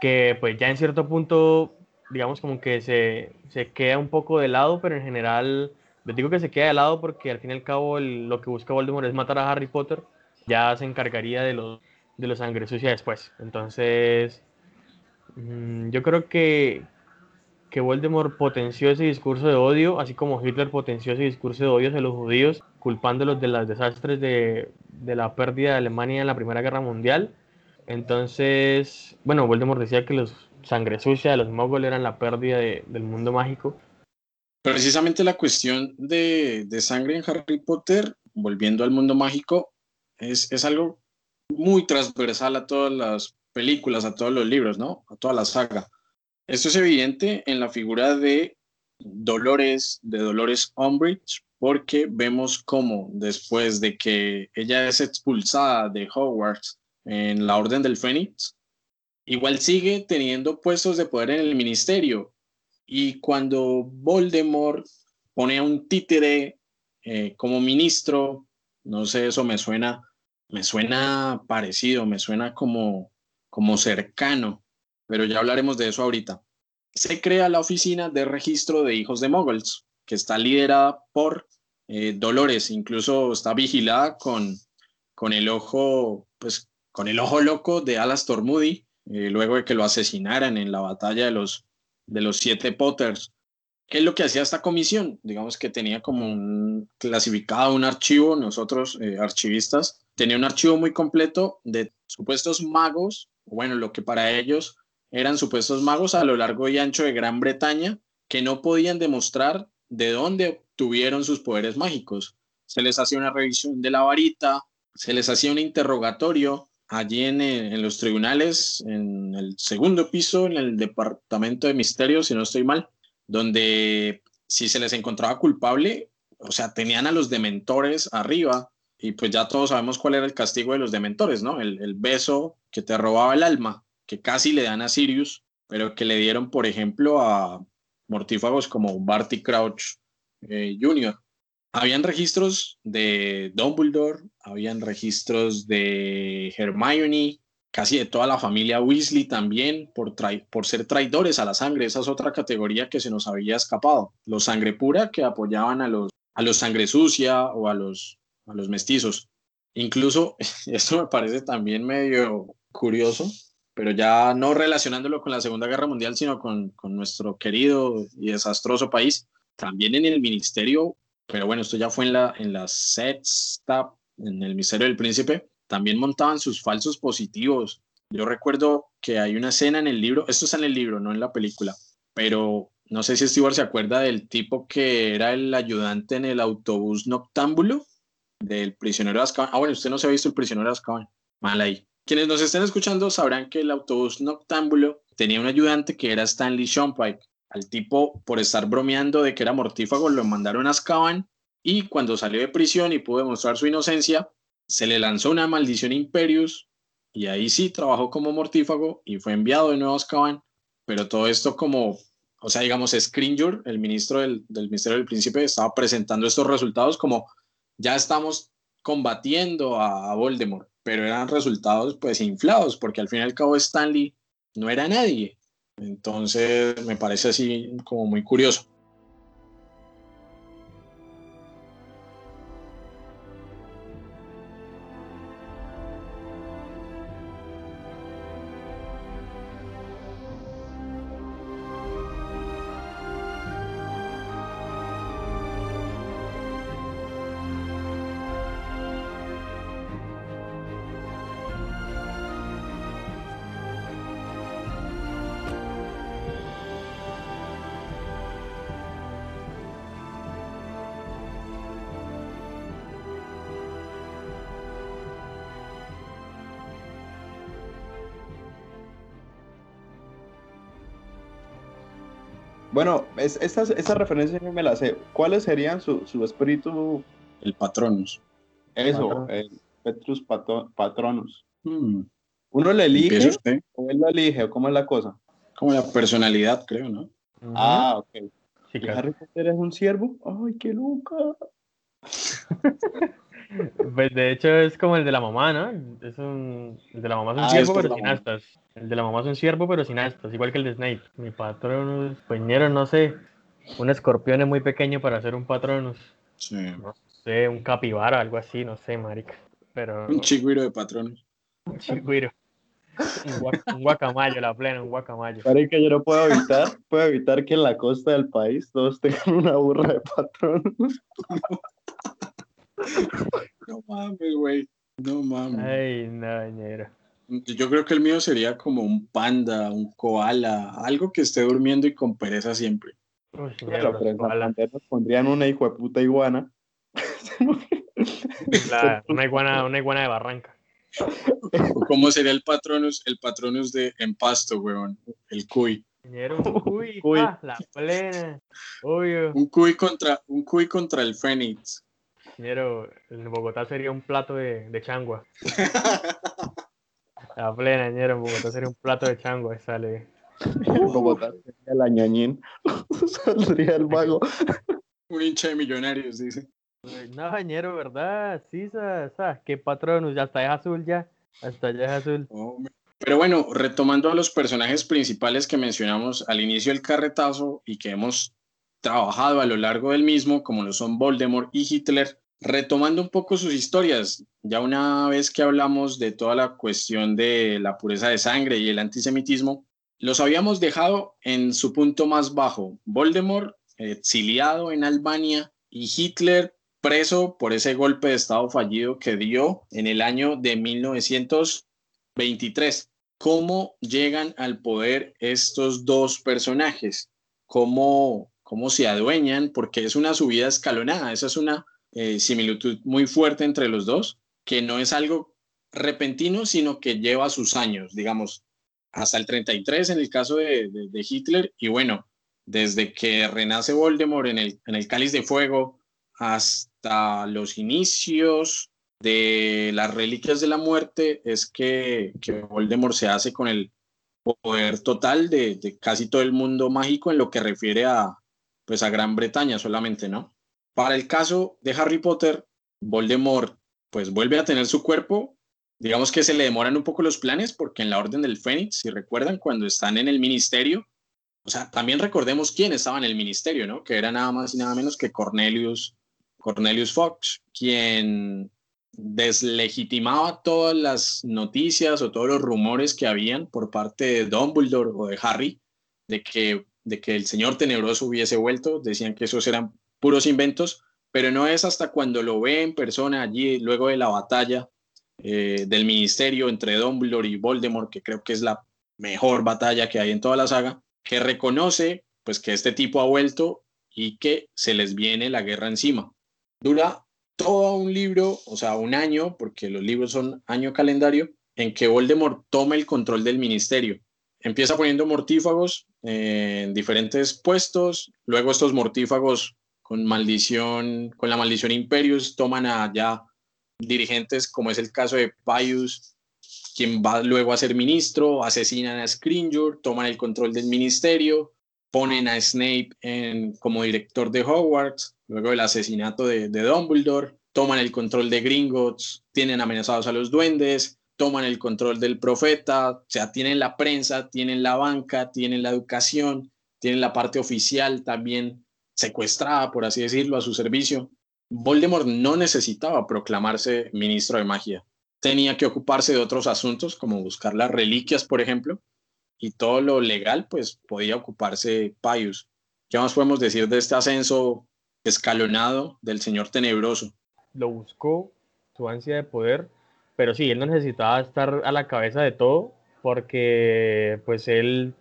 que pues ya en cierto punto, digamos como que se, se queda un poco de lado, pero en general, les digo que se queda de lado porque al fin y al cabo lo que busca Voldemort es matar a Harry Potter, ya se encargaría de los de los sangre sucia después. Entonces, mmm, yo creo que, que Voldemort potenció ese discurso de odio, así como Hitler potenció ese discurso de odio hacia los judíos, culpándolos de los desastres de, de la pérdida de Alemania en la Primera Guerra Mundial. Entonces, bueno, Voldemort decía que los sangre sucia de los mogols eran la pérdida de, del mundo mágico. Precisamente la cuestión de, de, sangre en Harry Potter, volviendo al mundo mágico, es, es algo muy transversal a todas las películas, a todos los libros, ¿no? A toda la saga. Esto es evidente en la figura de Dolores, de Dolores Umbridge, porque vemos cómo después de que ella es expulsada de Hogwarts en la Orden del Fénix, igual sigue teniendo puestos de poder en el ministerio. Y cuando Voldemort pone a un títere eh, como ministro, no sé, eso me suena me suena parecido, me suena como, como cercano, pero ya hablaremos de eso ahorita. Se crea la Oficina de Registro de Hijos de Muggles, que está liderada por eh, Dolores, incluso está vigilada con, con el ojo, pues con el ojo loco de Alastor Moody, eh, luego de que lo asesinaran en la batalla de los, de los siete Potters. ¿Qué es lo que hacía esta comisión? Digamos que tenía como un clasificado un archivo, nosotros eh, archivistas, tenía un archivo muy completo de supuestos magos, bueno, lo que para ellos eran supuestos magos a lo largo y ancho de Gran Bretaña, que no podían demostrar de dónde obtuvieron sus poderes mágicos. Se les hacía una revisión de la varita, se les hacía un interrogatorio allí en, en los tribunales, en el segundo piso, en el departamento de misterios, si no estoy mal, donde si se les encontraba culpable, o sea, tenían a los dementores arriba y pues ya todos sabemos cuál era el castigo de los dementores, ¿no? El, el, beso que te robaba el alma, que casi le dan a Sirius pero que le dieron, por ejemplo, a mortífagos como Barty Crouch eh, Jr. Habían registros de Dumbledore, habían registros de Hermione, casi de toda la familia Weasley también, por, por ser traidores a la sangre. Esa es otra categoría que se nos había escapado. Los sangre pura que apoyaban a los, a los sangre sucia o a los, a los mestizos. Incluso, [laughs] esto me parece también medio curioso, pero ya no relacionándolo con la Segunda Guerra Mundial, sino con, con nuestro querido y desastroso país, también en el ministerio, pero bueno, esto ya fue en la, en la sexta, en el Ministerio del Príncipe, también montaban sus falsos positivos. Yo recuerdo que hay una escena en el libro, esto está en el libro, no en la película, pero no sé si Stewart se acuerda del tipo que era el ayudante en el autobús noctámbulo del prisionero de Azkaban. Ah, bueno, usted no se ha visto el prisionero de Azkaban. Mal ahí. Quienes nos estén escuchando sabrán que el autobús noctámbulo tenía un ayudante que era Stanley Shumpike. Al tipo, por estar bromeando de que era mortífago, lo mandaron a Azkaban y cuando salió de prisión y pudo demostrar su inocencia, se le lanzó una maldición Imperius y ahí sí trabajó como mortífago y fue enviado de nuevo a Azkaban. Pero todo esto como, o sea, digamos, Scringer, el ministro del, del Ministerio del Príncipe, estaba presentando estos resultados como ya estamos combatiendo a Voldemort pero eran resultados pues inflados, porque al fin y al cabo Stanley no era nadie. Entonces me parece así como muy curioso. Bueno, es, esa, esa referencia no me la sé. ¿Cuáles serían su, su espíritu? El Patronus. Eso, el Petrus Patronus. Hmm. ¿Uno le elige o él lo elige? ¿O cómo es la cosa? Como la personalidad, creo, ¿no? Ah, ok. Harry Potter es un siervo? ¡Ay, qué loca! [laughs] Pues de hecho es como el de la mamá, ¿no? Es un, el de la mamá es un ah, siervo pero sin astas. El de la mamá es un siervo pero sin astas, igual que el de Snape. Mi patronus, peñero, no sé. Un escorpión es muy pequeño para ser un patronus. Sí. No sé, un capibara, algo así, no sé, marica. Pero... Un chigüiro de patronus. Un chigüiro. Un, guacamayo, la plena, un guacamayo. Marica, yo no puedo evitar, puedo evitar que en la costa del país todos tengan una burra de patronus. [laughs] No mames, güey. No mames. Ay, no, Yo creo que el mío sería como un panda, un koala, algo que esté durmiendo y con pereza siempre. Uy, pero nos pondrían una hijo de puta iguana. [laughs] una iguana, una iguana de barranca. [laughs] ¿Cómo sería el patronus, el patronus de Empasto, weón? El cuy. [laughs] un cuy, Ah, la plena. Un cuy contra, un cuy contra el Fénix. Ñero, en Bogotá sería un plato de, de changua. La plena, ñero, en Bogotá sería un plato de changua, sale. En Bogotá sería la ñañín. [laughs] Saldría el mago. Un hincha de millonarios, dice. No, ñero, ¿verdad? Sí, ¿sabes? Qué patrón, ya está es azul ya. Hasta ya es azul. Pero bueno, retomando a los personajes principales que mencionamos al inicio del carretazo y que hemos trabajado a lo largo del mismo, como lo son Voldemort y Hitler, retomando un poco sus historias, ya una vez que hablamos de toda la cuestión de la pureza de sangre y el antisemitismo, los habíamos dejado en su punto más bajo. Voldemort exiliado en Albania y Hitler preso por ese golpe de Estado fallido que dio en el año de 1923. ¿Cómo llegan al poder estos dos personajes? ¿Cómo, cómo se adueñan? Porque es una subida escalonada, esa es una eh, similitud muy fuerte entre los dos, que no es algo repentino, sino que lleva sus años, digamos, hasta el 33 en el caso de, Hitler, y bueno, desde que renace Voldemort en el, en el Cáliz de Fuego hasta los inicios de las Reliquias de la Muerte, es que, que Voldemort se hace con el, poder total de, de, casi todo el mundo mágico en lo que refiere a, pues a Gran Bretaña solamente, ¿no? Para el caso de Harry Potter, Voldemort pues vuelve a tener su cuerpo, digamos que se le demoran un poco los planes porque en la Orden del Fénix, si recuerdan, cuando están en el ministerio, o sea, también recordemos quién estaba en el ministerio, ¿no? Que era nada más y nada menos que Cornelius, Cornelius Fox, quien deslegitimaba todas las noticias o todos los rumores que habían por parte de Dumbledore o de Harry de que, de que el señor tenebroso hubiese vuelto. Decían que esos eran puros inventos, pero no es hasta cuando lo ve en persona allí, luego de la batalla eh, del ministerio entre Dumbledore y Voldemort, que creo que es la mejor batalla que hay en toda la saga, que reconoce pues que este tipo ha vuelto y que se les viene la guerra encima. Dura todo un libro, o sea, un año, porque los libros son año calendario, en que Voldemort toma el control del ministerio. Empieza poniendo mortífagos en diferentes puestos, luego estos mortífagos con maldición, con la maldición Imperius, toman a ya dirigentes, como es el caso de Pius, quien va luego a ser ministro, asesinan a Scrimgeour, toman el control del ministerio, ponen a Snape en, como director de Hogwarts, luego del asesinato de, de Dumbledore, toman el control de Gringotts, tienen amenazados a los duendes, toman el control del profeta, o sea, tienen la prensa, tienen la banca, tienen la educación, tienen la parte oficial también secuestrada, por así decirlo, a su servicio. Voldemort no necesitaba proclamarse ministro de magia. Tenía que ocuparse de otros asuntos, como buscar las reliquias, por ejemplo, y todo lo legal, pues podía ocuparse Pius. ¿Qué más podemos decir de este ascenso escalonado del señor tenebroso? Lo buscó, su ansia de poder, pero sí, él no necesitaba estar a la cabeza de todo, porque pues él,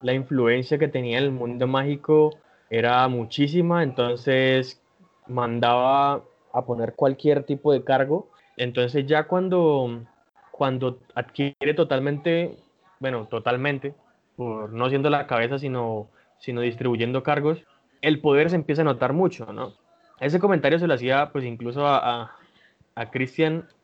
la influencia que tenía en el mundo mágico era muchísima, entonces mandaba a poner cualquier tipo de cargo. Entonces ya cuando, cuando adquiere totalmente, bueno, totalmente, por no siendo la cabeza, sino, sino distribuyendo cargos, el poder se empieza a notar mucho, ¿no? Ese comentario se lo hacía pues incluso a, a,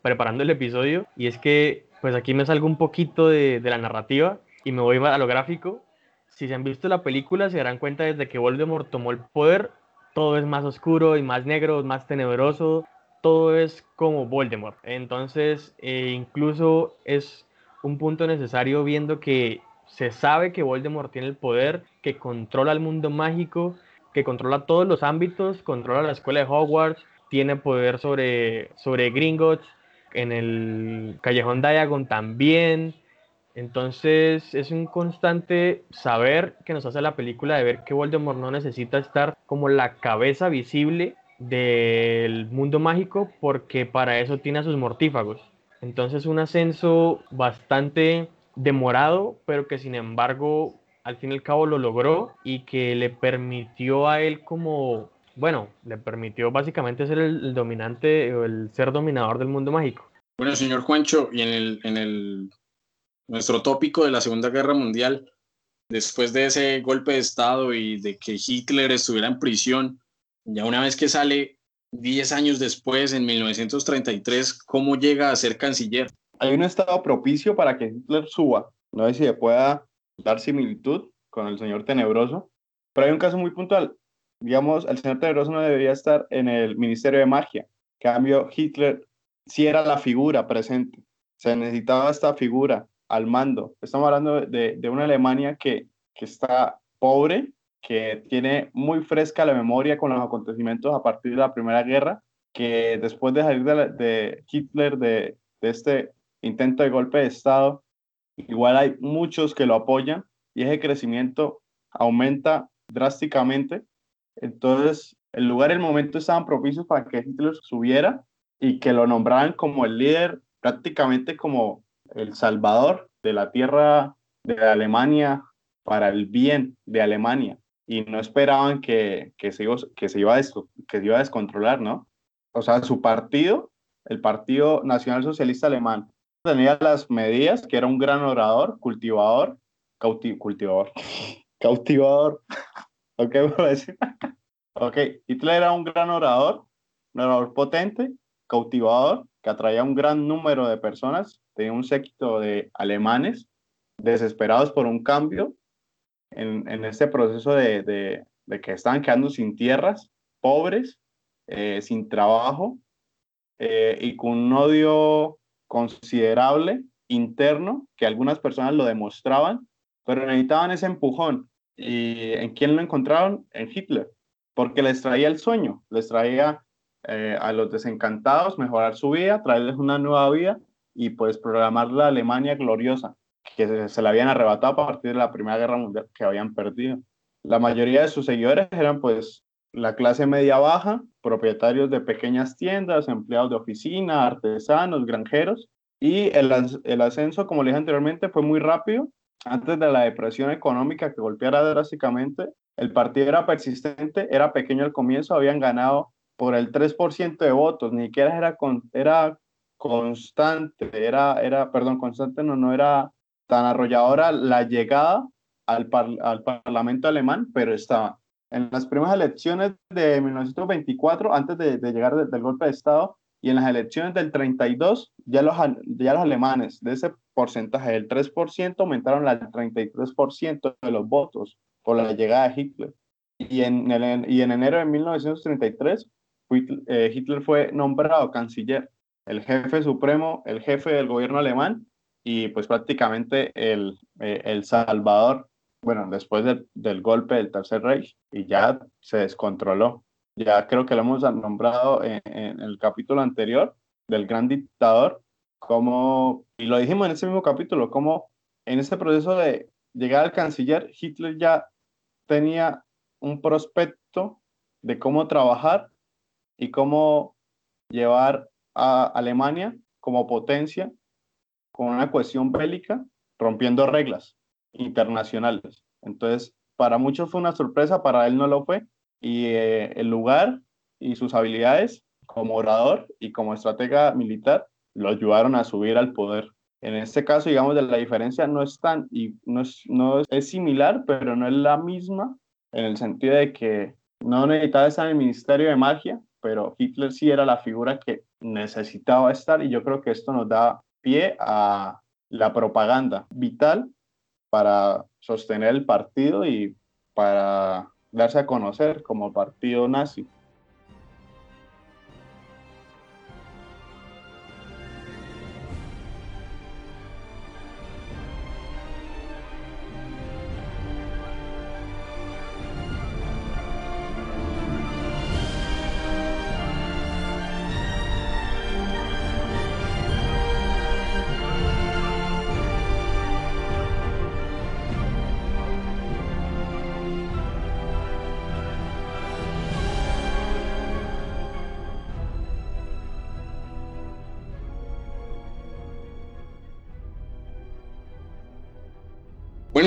preparando el episodio y es que pues aquí me salgo un poquito de, de la narrativa y me voy a lo gráfico si se han visto la película, se darán cuenta desde que Voldemort tomó el poder, todo es más oscuro y más negro, más tenebroso, todo es como Voldemort. Entonces, eh, incluso es un punto necesario viendo que se sabe que Voldemort tiene el poder, que controla el mundo mágico, que controla todos los ámbitos, controla la escuela de Hogwarts, tiene poder sobre, sobre Gringotts, en el Callejón Diagon también, entonces es un constante saber que nos hace la película de ver que Voldemort no necesita estar como la cabeza visible del mundo mágico porque para eso tiene a sus mortífagos. Entonces un ascenso bastante demorado, pero que sin embargo al fin y al cabo lo logró y que le permitió a él como, bueno, le permitió básicamente ser el, dominante o el ser dominador del mundo mágico. Bueno, señor Juancho, y en el, en el nuestro tópico de la Segunda Guerra Mundial, después de ese golpe de Estado y de que Hitler estuviera en prisión, ya una vez que sale 10 años después, en 1933, ¿cómo llega a ser canciller? Hay un estado propicio para que Hitler suba. No sé si se pueda dar similitud con el señor tenebroso, pero hay un caso muy puntual. Digamos, el señor tenebroso no debería estar en el Ministerio de Magia. En cambio, Hitler sí era la figura presente. Se necesitaba esta figura al mando. Estamos hablando de, una Alemania que, que está pobre, que tiene muy fresca la memoria con los acontecimientos a partir de la Primera Guerra, que después de salir de, de Hitler, de, de, este intento de golpe de Estado, igual hay muchos que lo apoyan y ese crecimiento aumenta drásticamente. Entonces, el lugar el momento estaban propicios para que Hitler subiera y que lo nombraran como el líder, prácticamente como el salvador de la tierra de Alemania para el bien de Alemania y no esperaban que, que, se, que, se iba a que se iba a descontrolar, ¿no? O sea, su partido, el Partido Nacional Socialista Alemán, tenía las medidas, que era un gran orador, cultivador, cauti cultivador, [laughs] cautivador, [laughs] ¿ok? decir? [laughs] ok, Hitler era un gran orador, un orador potente, cautivador, que atraía un gran número de personas, tenía un séquito de alemanes desesperados por un cambio en, en este proceso de, de, que estaban quedando sin tierras, pobres, eh, sin trabajo eh, y con un odio considerable interno, que algunas personas lo demostraban, pero necesitaban ese empujón. ¿Y en quién lo encontraron? En Hitler, porque les traía el sueño, les traía eh, a los desencantados mejorar su vida, traerles una nueva vida y pues programar la Alemania gloriosa que se, la habían arrebatado a partir de la Primera Guerra Mundial que habían perdido. La mayoría de sus seguidores eran pues la clase media baja, propietarios de pequeñas tiendas, empleados de oficina, artesanos, granjeros, y el, el ascenso, como le dije anteriormente, fue muy rápido. Antes de la depresión económica que golpeara drásticamente, el partido era persistente, era pequeño al comienzo, habían ganado por el 3% de votos, ni siquiera era, con, era constante, era, era, perdón, constante no, no era tan arrolladora la llegada al, par, al Parlamento alemán, pero estaba. En las primeras elecciones de 1924, antes de, de llegar de, del golpe de Estado, y en las elecciones del 32, ya los, ya los alemanes de ese porcentaje del 3% aumentaron al 33% de los votos por la llegada de Hitler. Y en, el, y en enero de 1933, eh, Hitler fue nombrado canciller, el jefe supremo, el jefe del gobierno alemán y pues prácticamente el, eh, el salvador, bueno, después de, del golpe del Tercer Reich y ya se descontroló. Ya creo que lo hemos nombrado en, en el capítulo anterior del gran dictador, como, y lo dijimos en ese mismo capítulo, como en este proceso de llegar al canciller, Hitler ya tenía un prospecto de cómo trabajar y cómo llevar a Alemania como potencia con una cuestión bélica, rompiendo reglas internacionales. Entonces, para muchos fue una sorpresa, para él no lo fue, y eh, el lugar y sus habilidades como orador y como estratega militar lo ayudaron a subir al poder. En este caso, digamos, de la diferencia no es tan, y no es, no es, es similar, pero no es la misma, en el sentido de que no necesitaba estar en el Ministerio de Magia, pero Hitler sí era la figura que necesitaba estar, y yo creo que esto nos da pie a la propaganda vital para sostener el partido y para darse a conocer como partido nazi.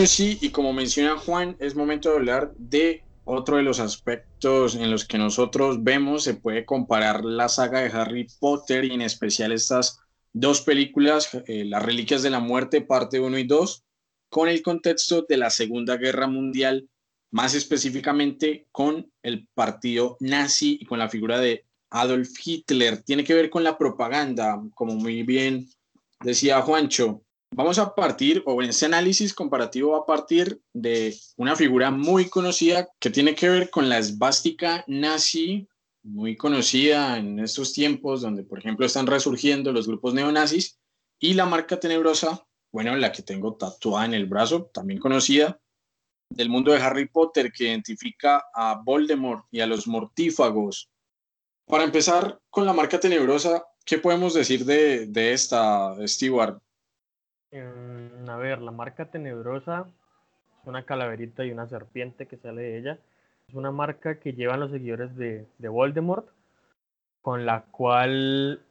Sí, y como menciona Juan, es momento de hablar de otro de los aspectos en los que nosotros vemos, se puede comparar la saga de Harry Potter y en especial estas dos películas, eh, Las Reliquias de la Muerte, parte 1 y 2, con el contexto de la Segunda Guerra Mundial, más específicamente con el partido nazi y con la figura de Adolf Hitler. Tiene que ver con la propaganda, como muy bien decía Juancho. Vamos a partir, o en este análisis comparativo va a partir de una figura muy conocida que tiene que ver con la esvástica nazi, muy conocida en estos tiempos donde, por ejemplo, están resurgiendo los grupos neonazis, y la marca tenebrosa, bueno, la que tengo tatuada en el brazo, también conocida, del mundo de Harry Potter, que identifica a Voldemort y a los mortífagos. Para empezar con la marca tenebrosa, ¿qué podemos decir de, esta, Stewart? Mm, a ver, la marca tenebrosa es una calaverita y una serpiente que sale de ella. Es una marca que llevan los seguidores de, de Voldemort, con la cual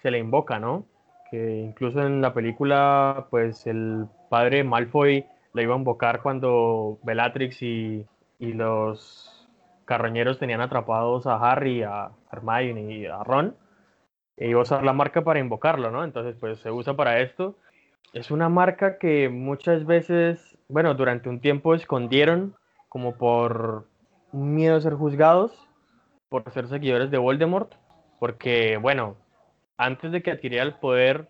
se le invoca, ¿no? Que incluso en la película, pues el padre Malfoy la iba a invocar cuando Bellatrix y, y los carroñeros tenían atrapados a Harry, a Hermione y a Ron. E iba a usar la marca para invocarlo, ¿no? Entonces, pues se usa para esto es una marca que muchas veces, bueno, durante un tiempo escondieron como por miedo a ser juzgados, por ser seguidores de Voldemort, porque, bueno, antes de que adquiriera el poder,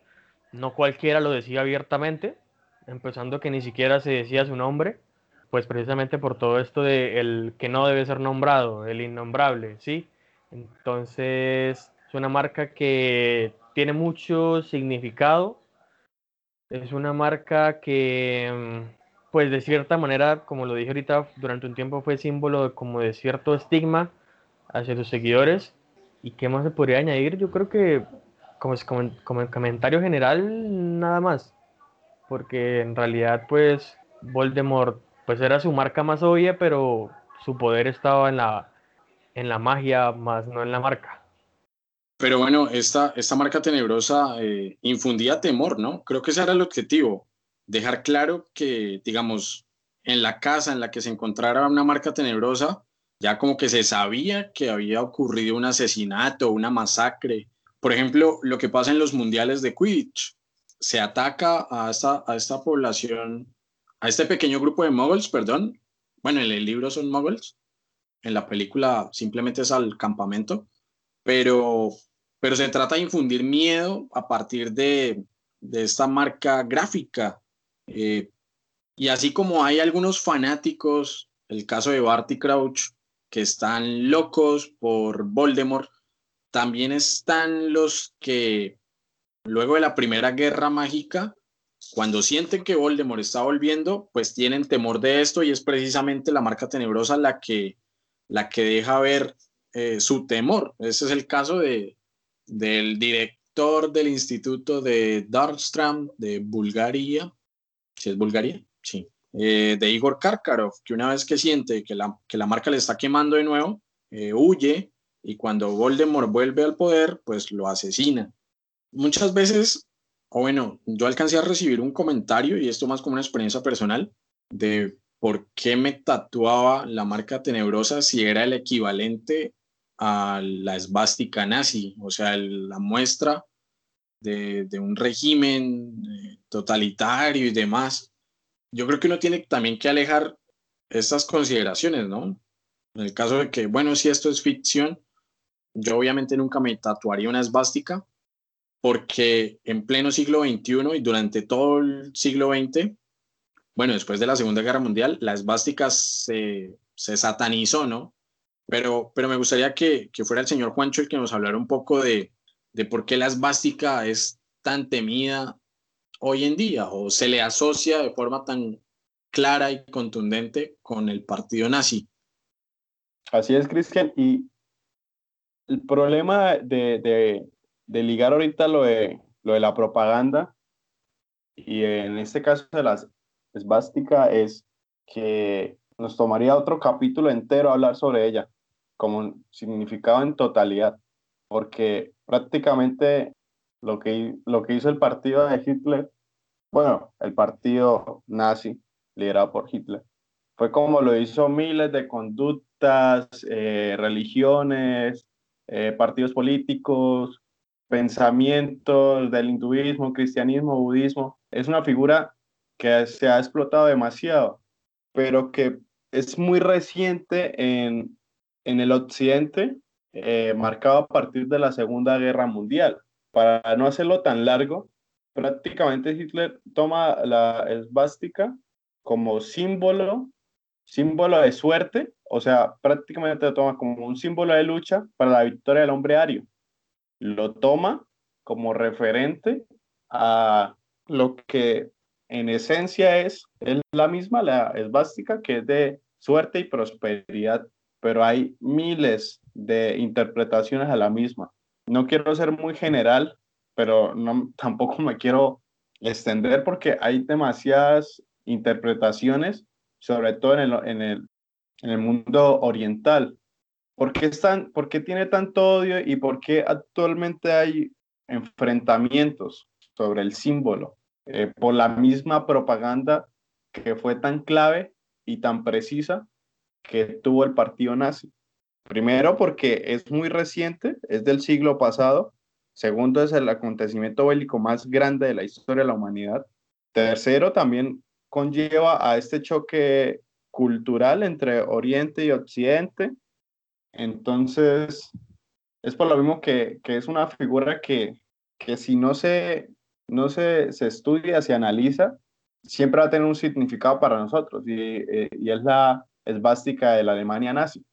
no cualquiera lo decía abiertamente, empezando que ni siquiera se decía su nombre, pues precisamente por todo esto de el que no debe ser nombrado, el innombrable, ¿sí? Entonces, es una marca que tiene mucho significado, es una marca que, mm, pues de cierta manera, como lo dije ahorita, durante un tiempo fue símbolo como de cierto estigma hacia sus seguidores. ¿Y qué más se podría añadir? Yo creo que como, como, como comentario general, nada más. Porque en realidad, pues, Voldemort, pues era su marca más obvia, pero su poder estaba en la, en la magia, más no en la marca. Pero bueno, esta, esta marca tenebrosa eh, infundía temor, ¿no? Creo que ese era el objetivo, dejar claro que, digamos, en la casa en la que se encontrara una marca tenebrosa, ya como que se sabía que había ocurrido un asesinato, una masacre, por ejemplo, lo que pasa en los mundiales de Quidditch. Se ataca a esta, a esta población, a este pequeño grupo de muggles, perdón. Bueno, en el libro son muggles, en la película simplemente es al campamento, pero, pero se trata de infundir miedo a partir de, esta marca gráfica. Eh, y así como hay algunos fanáticos, el caso de Barty Crouch, que están locos por Voldemort, también están los que luego de la primera guerra mágica, cuando sienten que Voldemort está volviendo, pues tienen temor de esto y es precisamente la marca tenebrosa la que, la que deja ver eh, su temor. Ese es el caso de, del director del Instituto de Darmstadt de Bulgaria. ¿Sí es Bulgaria? Sí. Eh, de Igor Karkarov, que una vez que siente que la, que la marca le está quemando de nuevo, eh, huye y cuando Voldemort vuelve al poder, pues lo asesina. Muchas veces, o bueno, yo alcancé a recibir un comentario, y esto más como una experiencia personal, de por qué me tatuaba la marca tenebrosa si era el equivalente a la esvástica nazi, o sea, la muestra de, un régimen eh, totalitario y demás. Yo creo que uno tiene también que alejar estas consideraciones, ¿no? En el caso de que, bueno, si esto es ficción, yo obviamente nunca me tatuaría una esvástica porque en pleno siglo XXI y durante todo el siglo XX, bueno, después de la Segunda Guerra Mundial, la esvástica se, se satanizó, ¿no? Pero, pero me gustaría que, que, fuera el señor Juancho el que nos hablara un poco de, de por qué la esvástica es tan temida hoy en día o se le asocia de forma tan clara y contundente con el partido nazi. Así es, Cristian. Y el problema de, de, ligar ahorita lo de, lo de la propaganda y en este caso de la esvástica es que nos tomaría otro capítulo entero hablar sobre ella, como significado en totalidad, porque prácticamente lo que, lo que hizo el partido de Hitler, bueno, el partido nazi liderado por Hitler, fue como lo hizo miles de conductas, eh, religiones, eh, partidos políticos, pensamientos del hinduismo, cristianismo, budismo. Es una figura que se ha explotado demasiado, pero que es muy reciente en, en el occidente, eh, marcado a partir de la Segunda Guerra Mundial. Para no hacerlo tan largo, prácticamente Hitler toma la esvástica como símbolo, símbolo de suerte o sea, prácticamente lo toma como un símbolo de lucha para la victoria del hombre ario. Lo toma como referente a lo que en esencia es, la misma, la esvástica, que es de suerte y prosperidad, pero hay miles de interpretaciones a la misma. No quiero ser muy general, pero no, [laughs] tampoco me quiero extender porque hay demasiadas interpretaciones, sobre todo en el, mundo oriental. ¿Por ¿Por qué tiene tanto odio y por qué actualmente hay enfrentamientos sobre el símbolo? Eh, por la misma propaganda que fue tan clave y tan precisa que tuvo el partido nazi. Primero porque es muy reciente, es del siglo pasado. Segundo es el acontecimiento bélico más grande de la historia de la humanidad. Tercero también conlleva a este choque cultural entre Oriente y Occidente. Entonces, es por lo mismo que, es una figura que, que si no se, no se, se estudia, se analiza, siempre va a tener un significado para nosotros y, eh, y es la esvástica de la Alemania nazi.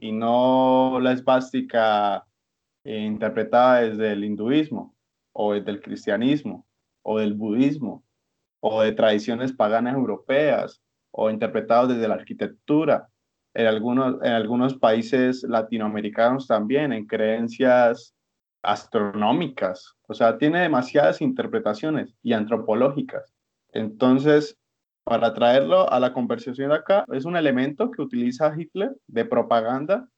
Y no la esvástica eh, interpretada desde el hinduismo o desde el cristianismo o del budismo o de tradiciones paganas europeas o interpretados desde la arquitectura. En algunos, en algunos países latinoamericanos también, en creencias astronómicas. O sea, tiene demasiadas interpretaciones y antropológicas. Entonces, para traerlo a la conversación acá, es un elemento que utiliza Hitler de propaganda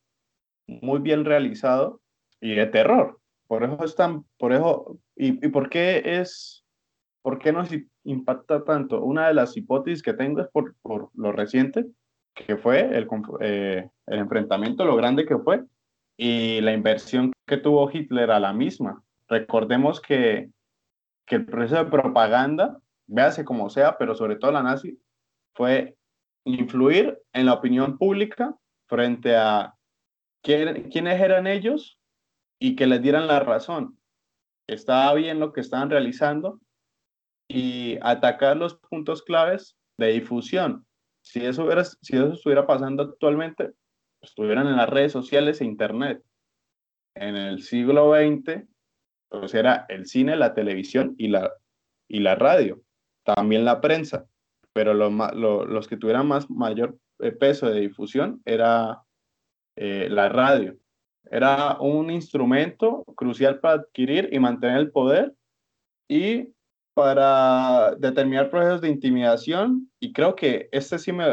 muy bien realizado y de terror. Por eso están, por eso, y, y por qué es, por qué nos impacta tanto. Una de las hipótesis que tengo es por, por lo reciente que fue el, eh, el enfrentamiento, lo grande que fue y la inversión que tuvo Hitler a la misma. Recordemos que, que el proceso de propaganda, véase como sea, pero sobre todo la nazi, fue influir en la opinión pública frente a quiénes eran ellos y que les dieran la razón. Estaba bien lo que estaban realizando y atacar los puntos claves de difusión. Si eso, hubiera, si eso estuviera pasando actualmente, estuvieran en las redes sociales e internet. En el siglo XX, pues era el cine, la televisión y la, y la radio, también la prensa, pero los que tuvieran más mayor eh, peso de difusión era eh, la radio. Era un instrumento crucial para adquirir y mantener el poder y para determinar procesos de intimidación y creo que este sí me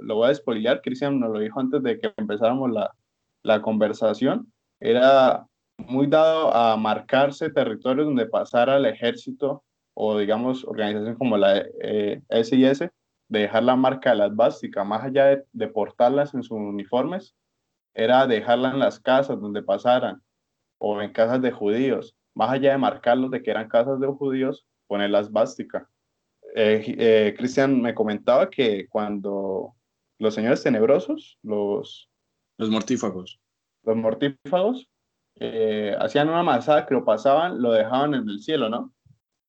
lo voy a despoliar, Cristian nos lo dijo antes de que empezáramos la, la conversación, era muy dado a marcarse territorios donde pasara el ejército o digamos organizaciones como la eh, SIS, de dejar la marca de las básicas, más allá de, de portarlas en sus uniformes, era dejarla en las casas donde pasaran o en casas de judíos, más allá de marcarlos de que eran casas de judíos, poner la esvástica. Eh, eh, Cristian me comentaba que cuando los señores tenebrosos, los... Los mortífagos. Los mortífagos eh, hacían una masacre o pasaban, lo dejaban en el cielo, ¿no?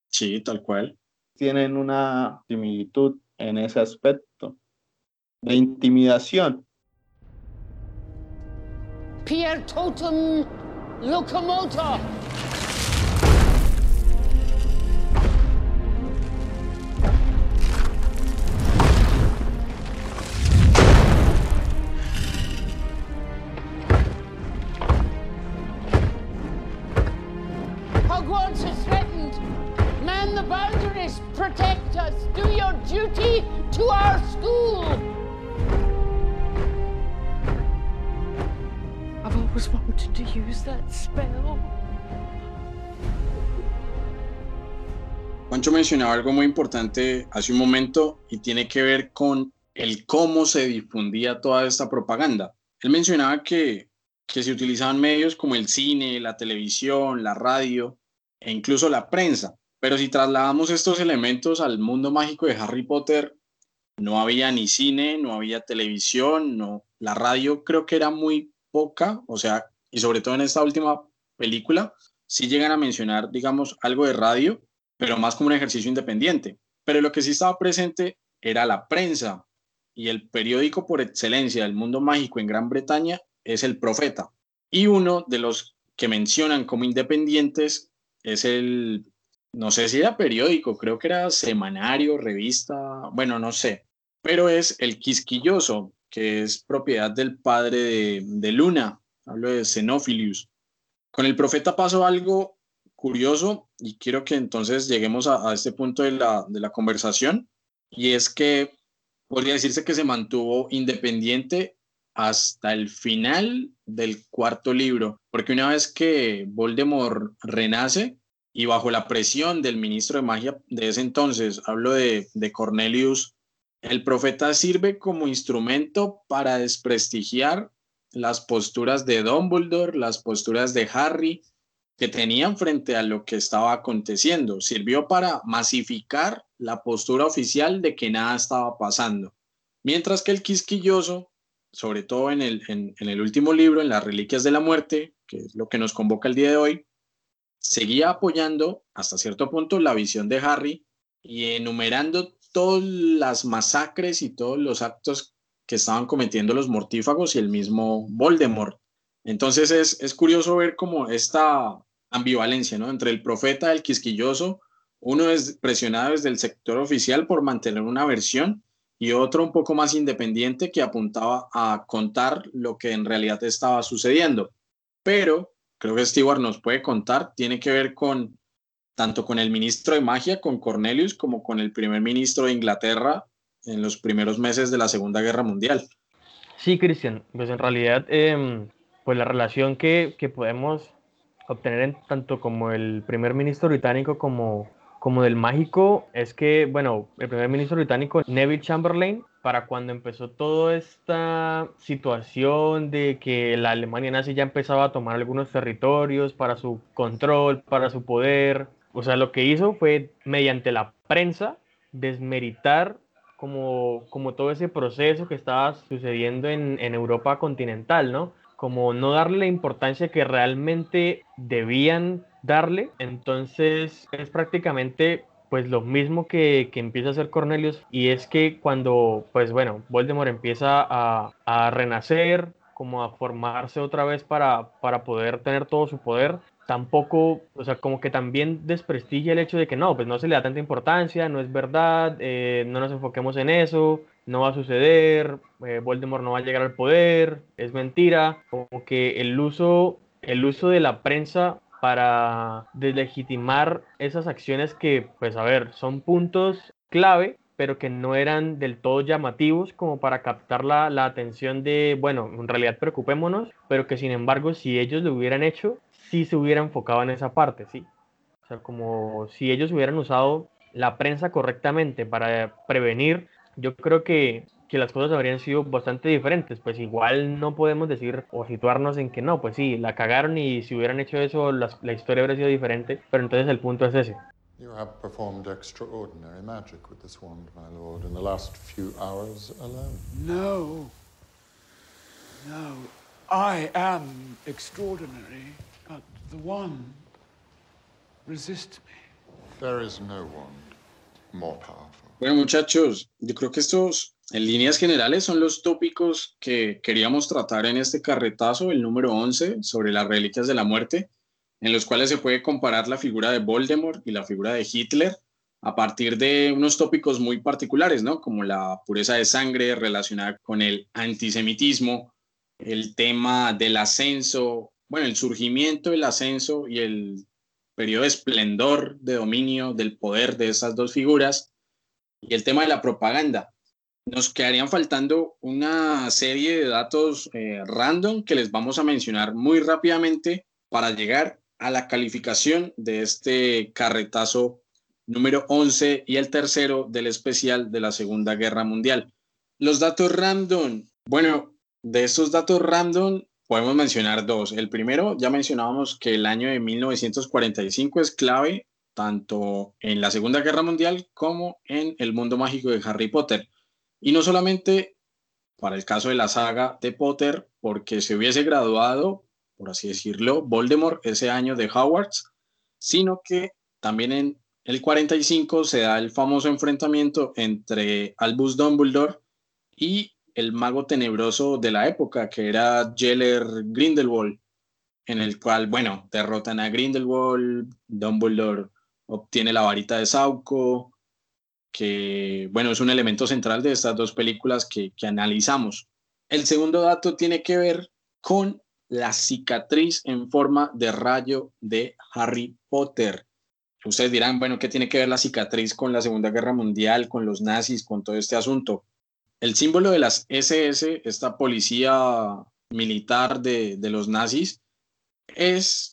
Sí, tal cual. Tienen una similitud en ese aspecto de intimidación. Pierre Totem Locomotor. Mencionaba algo muy importante hace un momento y tiene que ver con el cómo se difundía toda esta propaganda. Él mencionaba que, que se utilizaban medios como el cine, la televisión, la radio e incluso la prensa. Pero si trasladamos estos elementos al mundo mágico de Harry Potter, no había ni cine, no había televisión, no, la radio creo que era muy poca, o sea, y sobre todo en esta última película, sí llegan a mencionar, digamos, algo de radio, pero más como un ejercicio independiente. Pero lo que sí estaba presente era la prensa y el periódico por excelencia del mundo mágico en Gran Bretaña es El Profeta. Y uno de los que mencionan como independientes es el, no sé si era periódico, creo que era semanario, revista, bueno, no sé, pero es el Quisquilloso, que es propiedad del padre de, de Luna, hablo de Xenophilius. Con el profeta pasó algo curioso y quiero que entonces lleguemos a, este punto de la, de la conversación y es que podría decirse que se mantuvo independiente hasta el final del cuarto libro, porque una vez que Voldemort renace y bajo la presión del ministro de magia de ese entonces, hablo de, de Cornelius, el profeta sirve como instrumento para desprestigiar las posturas de Dumbledore, las posturas de Harry que tenían frente a lo que estaba aconteciendo. Sirvió para masificar la postura oficial de que nada estaba pasando. Mientras que el quisquilloso sobre todo en el, en, el último libro, en las Reliquias de la Muerte, que es lo que nos convoca el día de hoy, seguía apoyando hasta cierto punto la visión de Harry y enumerando todas las masacres y todos los actos que estaban cometiendo los mortífagos y el mismo Voldemort. Entonces es, es curioso ver como esta ambivalencia, ¿no? Entre el profeta, el quisquilloso, uno es presionado desde el sector oficial por mantener una versión y otro un poco más independiente que apuntaba a contar lo que en realidad estaba sucediendo. Pero creo que Stewart nos puede contar, tiene que ver con tanto con el ministro de magia, con Cornelius, como con el primer ministro de Inglaterra en los primeros meses de la Segunda Guerra Mundial. Sí, Cristian, pues en realidad, em, pues la relación que, que podemos obtener en tanto como el primer ministro británico como como del mágico es que, bueno, el primer ministro británico, Neville Chamberlain, para cuando empezó toda esta situación de que la Alemania nazi ya empezaba a tomar algunos territorios para su control, para su poder, o sea, lo que hizo fue, mediante la prensa, desmeritar como, como todo ese proceso que estaba sucediendo en, en Europa continental, ¿no? Como no darle la importancia que realmente debían darle. Entonces es prácticamente pues lo mismo que, que, empieza a hacer Cornelius y es que cuando pues bueno Voldemort empieza a, a renacer como a formarse otra vez para, para poder tener todo su poder tampoco, o sea, como que también desprestigia el hecho de que no, pues no se le da tanta importancia, no es verdad, eh, no nos enfoquemos en eso, no va a suceder, eh, Voldemort no va a llegar al poder, es mentira, como que el uso, el uso de la prensa para deslegitimar esas acciones que, pues a ver, son puntos clave, pero que no eran del todo llamativos como para captar la, la, atención de, bueno, en realidad preocupémonos, pero que sin embargo si ellos lo hubieran hecho, sí se hubiera enfocado en esa parte, ¿sí? O sea, como si ellos hubieran usado la prensa correctamente para prevenir, yo creo que que las cosas habrían sido bastante diferentes. Pues igual no podemos decir o situarnos en que no, pues sí, la cagaron y si hubieran hecho eso la, la historia habría sido diferente, pero entonces el punto es ese. You have performed extraordinary magic with this wand, my lord, in the last few hours alone. No. No. I am extraordinary, but the wand resists me. There is no wand more powerful. Bueno, muchachos, yo creo que estos en líneas generales son los tópicos que queríamos tratar en este carretazo, el número 11, sobre las reliquias de la muerte, en los cuales se puede comparar la figura de Voldemort y la figura de Hitler a partir de unos tópicos muy particulares, ¿no? Como la pureza de sangre relacionada con el antisemitismo, el tema del ascenso, bueno, el surgimiento, el ascenso y el periodo de esplendor de dominio del poder de esas dos figuras, y el tema de la propaganda, nos quedarían faltando una serie de datos eh, random que les vamos a mencionar muy rápidamente para llegar a la calificación de este carretazo número 11 y el tercero del especial de la Segunda Guerra Mundial. Los datos random. Bueno, de estos datos random podemos mencionar dos. El primero, ya mencionábamos que el año de 1945 es clave tanto en la Segunda Guerra Mundial como en el mundo mágico de Harry Potter. Y no solamente para el caso de la saga de Potter, porque se hubiese graduado, por así decirlo, Voldemort ese año de Hogwarts, sino que también en el 45 se da el famoso enfrentamiento entre Albus Dumbledore y el mago tenebroso de la época, que era Jeller Grindelwald, en el cual, bueno, derrotan a Grindelwald, Dumbledore obtiene la varita de Sauco, que, bueno, es un elemento central de estas dos películas que, que analizamos. El segundo dato tiene que ver con la cicatriz en forma de rayo de Harry Potter. Ustedes dirán, bueno, ¿qué tiene que ver la cicatriz con la Segunda Guerra Mundial, con los nazis, con todo este asunto? El símbolo de las SS, esta policía militar de, de los nazis, es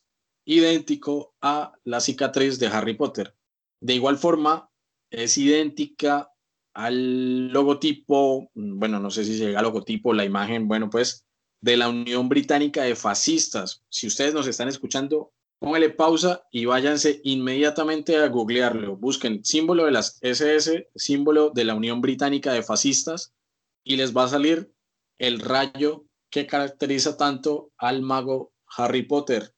idéntico a la cicatriz de Harry Potter. De igual forma, es idéntica al logotipo, bueno, no sé si llega al logotipo, la imagen, bueno, pues de la Unión Británica de Fascistas. Si ustedes nos están escuchando, póngale pausa y váyanse inmediatamente a googlearlo. Busquen símbolo de las SS, símbolo de la Unión Británica de Fascistas, y les va a salir el rayo que caracteriza tanto al mago Harry Potter.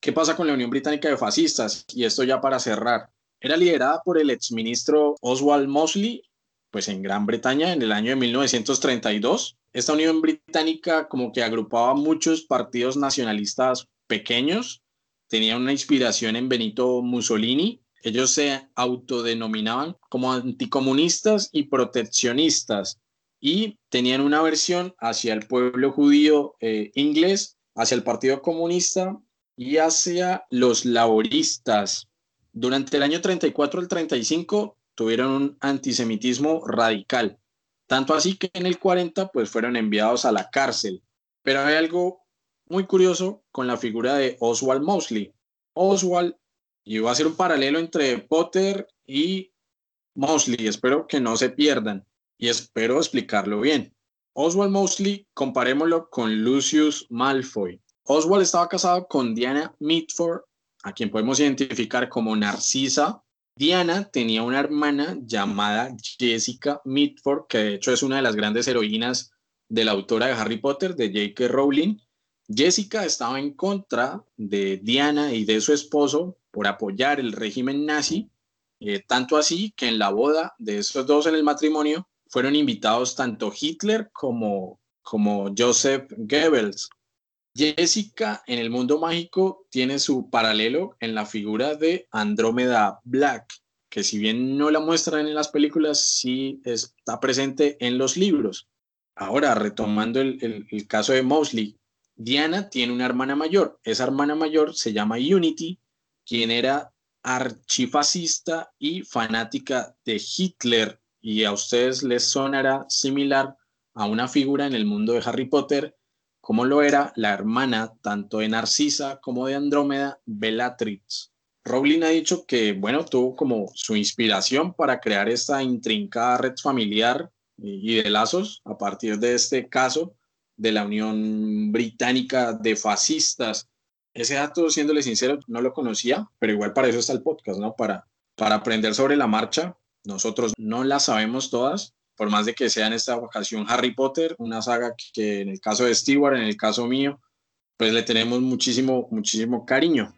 ¿Qué pasa con la Unión Británica de Fascistas? Y esto ya para cerrar. Era liderada por el exministro Oswald Mosley, pues en Gran Bretaña en el año de 1932. Esta Unión Británica como que agrupaba muchos partidos nacionalistas pequeños, tenía una inspiración en Benito Mussolini. Ellos se autodenominaban como anticomunistas y proteccionistas y tenían una versión hacia el pueblo judío eh, inglés, hacia el Partido Comunista y hacia los laboristas. Durante el año 34 al 35 tuvieron un antisemitismo radical, tanto así que en el 40 pues fueron enviados a la cárcel. Pero hay algo muy curioso con la figura de Oswald Mosley. Oswald, y voy a hacer un paralelo entre Potter y Mosley, espero que no se pierdan y espero explicarlo bien. Oswald Mosley, comparémoslo con Lucius Malfoy. Oswald estaba casado con Diana Mitford, a quien podemos identificar como Narcisa. Diana tenía una hermana llamada Jessica Mitford, que de hecho es una de las grandes heroínas de la autora de Harry Potter, de J.K. Rowling. Jessica estaba en contra de Diana y de su esposo por apoyar el régimen nazi, eh, tanto así que en la boda de esos dos en el matrimonio fueron invitados tanto Hitler como, como Joseph Goebbels. Jessica en el mundo mágico tiene su paralelo en la figura de Andrómeda Black, que si bien no la muestran en las películas, sí está presente en los libros. Ahora, retomando el, caso de Mosley, Diana tiene una hermana mayor. Esa hermana mayor se llama Unity, quien era archifascista y fanática de Hitler y a ustedes les sonará similar a una figura en el mundo de Harry Potter, como lo era la hermana tanto de Narcisa como de Andrómeda, Bellatrix. Rowling ha dicho que, bueno, tuvo como su inspiración para crear esta intrincada red familiar y de lazos a partir de este caso de la Unión Británica de Fascistas. Ese dato, siéndole sincero, no lo conocía, pero igual para eso está el podcast, ¿no? Para, para aprender sobre la marcha nosotros no las sabemos todas, por más de que sea en esta ocasión Harry Potter, una saga que en el caso de Stewart, en el caso mío, pues le tenemos muchísimo, muchísimo cariño.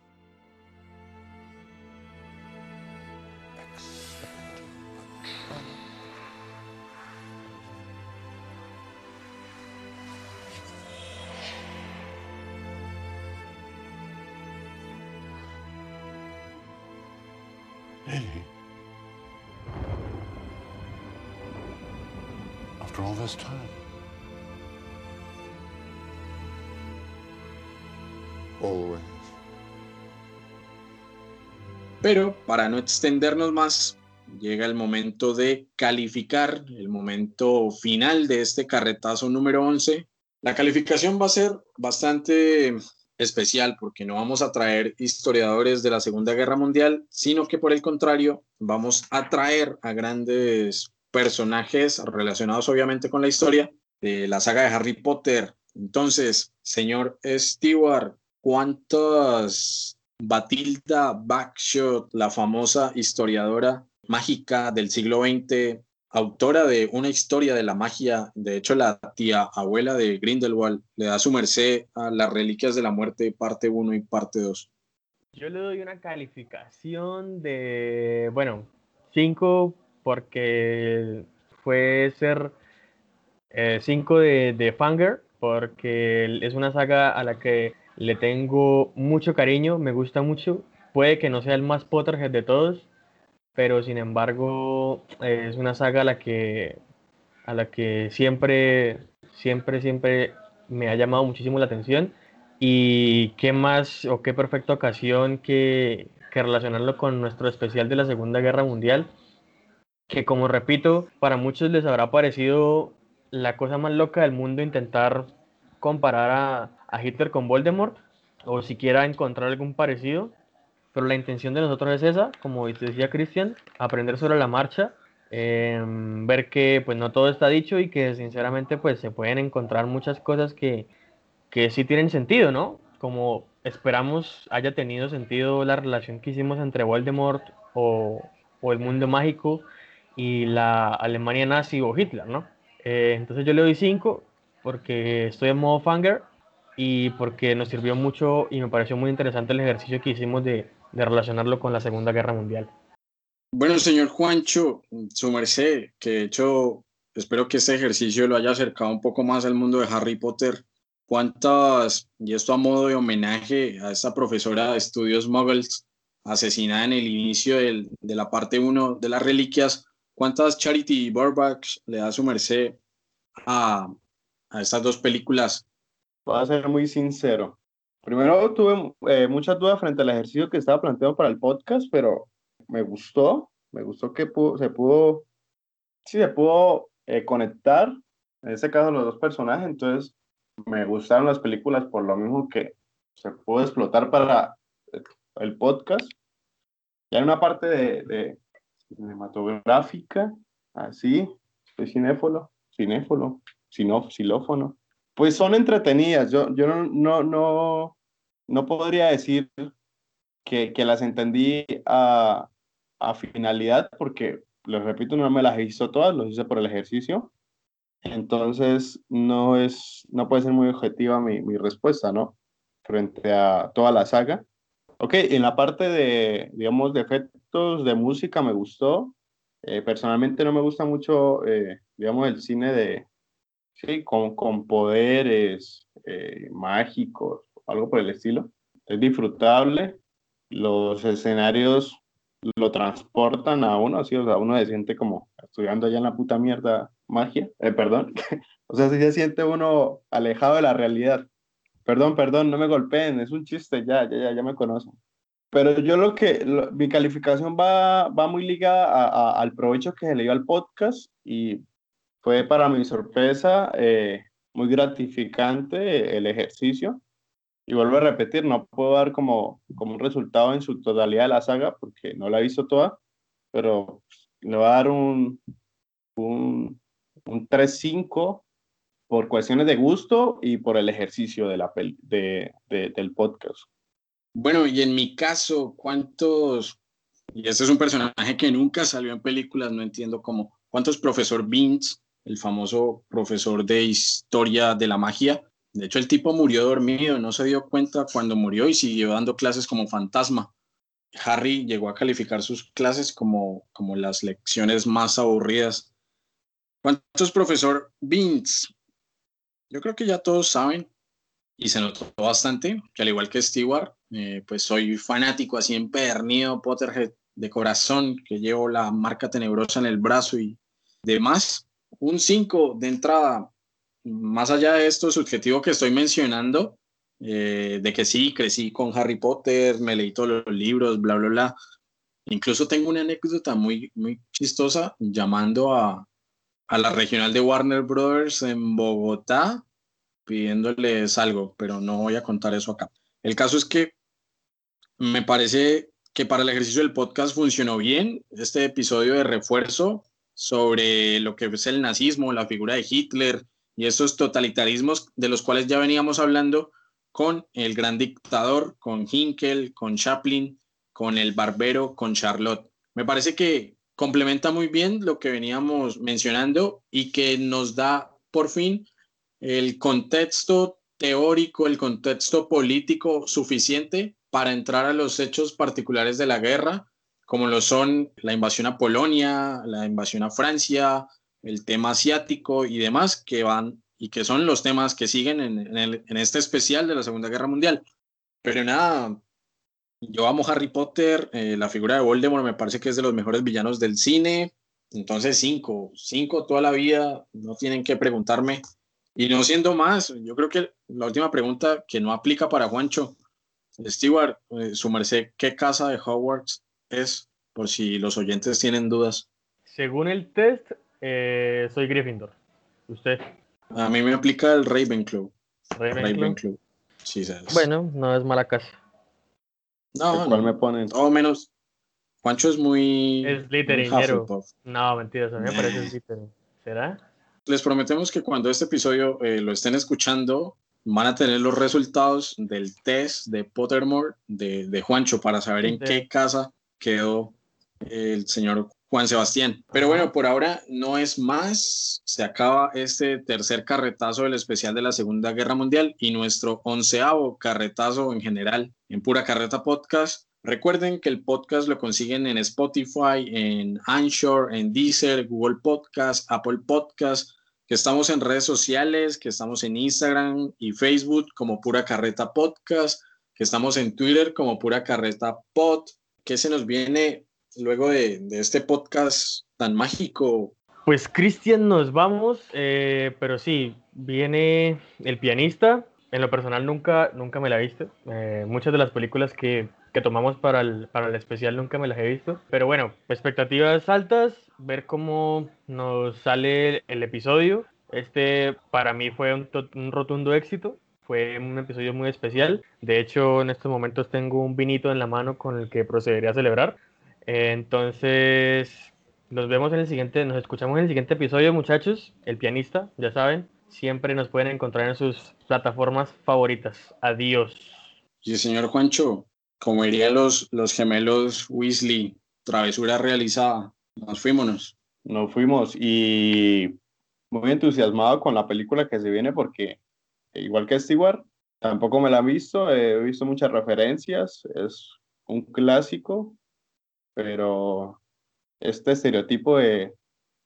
Pero para no extendernos más, llega el momento de calificar, el momento final de este carretazo número 11. La calificación va a ser bastante especial porque no vamos a traer historiadores de la Segunda Guerra Mundial, sino que por el contrario vamos a traer a grandes personajes relacionados obviamente con la historia de la saga de Harry Potter. Entonces, señor Stewart, ¿cuántas Batilda Backshot, la famosa historiadora mágica del siglo XX, autora de una historia de la magia, de hecho la tía abuela de Grindelwald, le da su merced a las reliquias de la muerte parte 1 y parte 2. Yo le doy una calificación de, bueno, 5 porque fue ser 5 eh, de, de Fanger, porque es una saga a la que le tengo mucho cariño, me gusta mucho. Puede que no sea el más Potterhead de todos, pero sin embargo es una saga a la que, a la que siempre, siempre, siempre me ha llamado muchísimo la atención. Y qué más o qué perfecta ocasión que, que relacionarlo con nuestro especial de la Segunda Guerra Mundial, que como repito, para muchos les habrá parecido la cosa más loca del mundo intentar comparar a, Hitler con Voldemort o siquiera encontrar algún parecido. Pero la intención de nosotros es esa, como decía Cristian, aprender sobre la marcha, em, ver que pues no todo está dicho y que sinceramente pues se pueden encontrar muchas cosas que, que sí tienen sentido, ¿no? Como esperamos haya tenido sentido la relación que hicimos entre Voldemort o, o el mundo mágico y la Alemania nazi o Hitler, ¿no? Eh, entonces yo le doy 5 porque estoy en modo fanger y porque nos sirvió mucho y me pareció muy interesante el ejercicio que hicimos de, de relacionarlo con la Segunda Guerra Mundial. Bueno, señor Juancho, su merced, que de hecho espero que este ejercicio lo haya acercado un poco más al mundo de Harry Potter. ¿Cuántas, y esto a modo de homenaje a esta profesora de estudios muggles asesinada en el inicio del- de la parte 1 de las reliquias, cuántas Charity Burbacks le da su merced a, a estas dos películas? Voy a ser muy sincero. Primero tuve eh, muchas dudas frente al ejercicio que estaba planteado para el podcast, pero me gustó, me gustó que se pudo, sí, se pudo eh, conectar, en este caso los dos personajes, entonces me gustaron las películas por lo mismo que se pudo explotar para eh, el podcast. Ya en una parte de, de cinematográfica, así, soy cinéfilo, cinéfilo, sino, xilófono, pues son entretenidas. Yo, yo no, no, no, no podría decir que, que las entendí a, a finalidad, porque, les repito, no me las hizo todas, los hice por el ejercicio. Entonces, no, es, no puede ser muy objetiva mi, mi respuesta, ¿no? Frente a toda la saga. Ok, en la parte de, digamos, de efectos de música me gustó. Eh, personalmente no me gusta mucho, eh, digamos, el cine de, sí, con, con poderes eh, mágicos, algo por el estilo. Es disfrutable. Los escenarios lo transportan a uno, sí, o sea, uno se siente como estudiando allá en la puta mierda magia, eh, perdón. [laughs] o sea, se siente uno alejado de la realidad. Perdón, perdón, no me golpeen, es un chiste, ya, ya, ya, ya me conocen. Pero yo lo que, lo- mi calificación va, va muy ligada a- a- al provecho que se le dio al podcast y fue para mi sorpresa eh, muy gratificante el ejercicio. Y vuelvo a repetir, no puedo dar como, como un resultado en su totalidad de la saga porque no la he visto toda, pero le voy a dar un, un, un 3-5 por cuestiones de gusto y por el ejercicio de la pel- de, de- del podcast. Bueno, y en mi caso, ¿cuántos? Y este es un personaje que nunca salió en películas, no entiendo cómo. ¿Cuántos profesor Vince, el famoso profesor de historia de la magia? De hecho, el tipo murió dormido, no se dio cuenta cuando murió y siguió dando clases como fantasma. Harry llegó a calificar sus clases como, como las lecciones más aburridas. ¿Cuántos profesor Vince? Yo creo que ya todos saben y se notó bastante, que al igual que Stewart, eh, pues soy fanático así empedernido, Potterhead de corazón, que llevo la marca tenebrosa en el brazo y demás. Un 5 de entrada, más allá de esto subjetivo que estoy mencionando, eh, de que sí, crecí con Harry Potter, me leí todos los libros, bla, bla, bla. Incluso tengo una anécdota muy, muy chistosa llamando a, a la regional de Warner Brothers en Bogotá pidiéndoles algo, pero no voy a contar eso acá. El caso es que me parece que para el ejercicio del podcast funcionó bien este episodio de refuerzo sobre lo que es el nazismo, la figura de Hitler y estos totalitarismos de los cuales ya veníamos hablando con el gran dictador, con Hinkel, con Chaplin, con el barbero, con Charlotte. Me parece que complementa muy bien lo que veníamos mencionando y que nos da por fin el contexto teórico, el contexto político suficiente para entrar a los hechos particulares de la guerra, como lo son la invasión a Polonia, la invasión a Francia, el tema asiático y demás, que van y que son los temas que siguen en, en el- en este especial de la Segunda Guerra Mundial. Pero nada, yo amo Harry Potter, eh, la figura de Voldemort me parece que es de los mejores villanos del cine, entonces cinco, cinco toda la vida, no tienen que preguntarme. Y no siendo más, yo creo que la última pregunta que no aplica para Juancho, Stewart, eh, su merced, ¿qué casa de Hogwarts es? Por si los oyentes tienen dudas. Según el test, eh, soy Gryffindor. ¿Usted? A mí me aplica el Ravenclaw. Ravenclaw. Ravenclaw. Sí, sabes. Bueno, no es mala casa. no, ¿Cuál no, me ponen? todo menos. Juancho es muy. Es. Hufflepuff. No, mentira, a mí me parece Nah. Slytherin. ¿Será? Les prometemos que cuando este episodio eh, lo estén escuchando, van a tener los resultados del test de Pottermore de, de Juancho para saber en Sí. qué casa quedó el señor Juan Sebastián. Pero bueno, por ahora no es más. Se acaba este tercer carretazo del especial de la Segunda Guerra Mundial y nuestro onceavo carretazo en general en Pura Carreta Podcast Recuerden que el podcast lo consiguen en Spotify, en Anchor, en Deezer, Google Podcast, Apple Podcast, que estamos en redes sociales, que estamos en Instagram y Facebook como Pura Carreta Podcast, que estamos en Twitter como Pura Carreta Pod. ¿Qué se nos viene luego de, este podcast tan mágico? Pues Cristian, nos vamos, eh, pero sí, viene el pianista. En lo personal nunca, nunca me la he visto. Eh, muchas de las películas que, que tomamos para el, para el especial nunca me las he visto. Pero bueno, expectativas altas, ver cómo nos sale el episodio. Este para mí fue un, un rotundo éxito. Fue un episodio muy especial. De hecho, en estos momentos tengo un vinito en la mano con el que procederé a celebrar. Entonces, nos vemos en el siguiente, nos escuchamos en el siguiente episodio, muchachos. El pianista, ya saben, siempre nos pueden encontrar en sus plataformas favoritas. Adiós. Y el señor Juancho, como dirían los, los gemelos Weasley, travesura realizada. Nos fuímonos. Nos fuimos y muy entusiasmado con la película que se viene porque, igual que Stewart, tampoco me la he visto, he visto muchas referencias, es un clásico, pero este estereotipo de,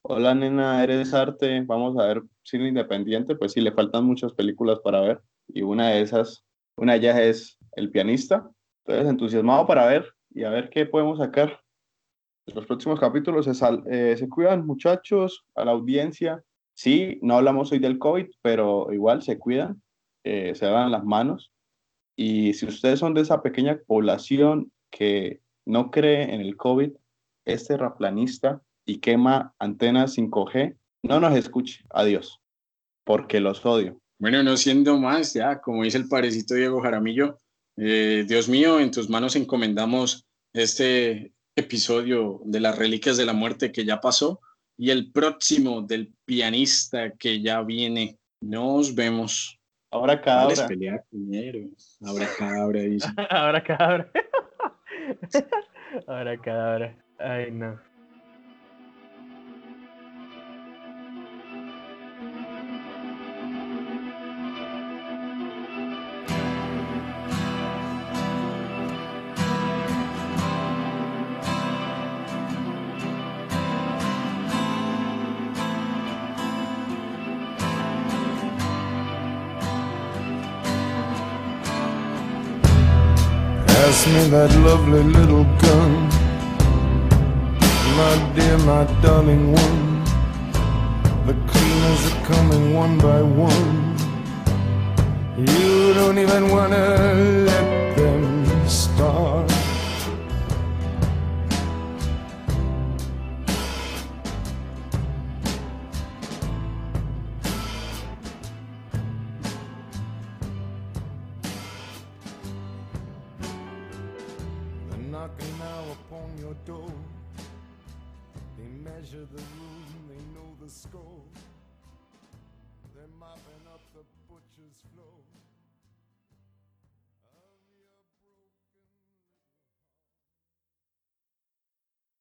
hola nena, eres arte, vamos a ver cine independiente, pues sí, le faltan muchas películas para ver y una de esas, una de ellas es El pianista, entonces entusiasmado para ver y a ver qué podemos sacar los próximos capítulos se, sal- eh, se cuidan, muchachos, a la audiencia. Sí, no hablamos hoy del COVID, pero igual se cuidan, eh, se lavan las manos. Y si ustedes son de esa pequeña población que no cree en el COVID, es terraplanista y quema antenas 5G, no nos escuche. Adiós, porque los odio. Bueno, no siendo más, ya, como dice el parecito Diego Jaramillo, eh, Dios mío, en tus manos encomendamos este episodio de las Reliquias de la Muerte que ya pasó y el próximo del pianista que ya viene. Nos vemos. Ahora cabra. primero. Ahora cabra, dice. [laughs] Ahora cadabra. [laughs] Ahora cadabra. Ay, no. Pass me that lovely little gun, my dear, my darling one. The cleaners are coming one by one. You don't even wanna let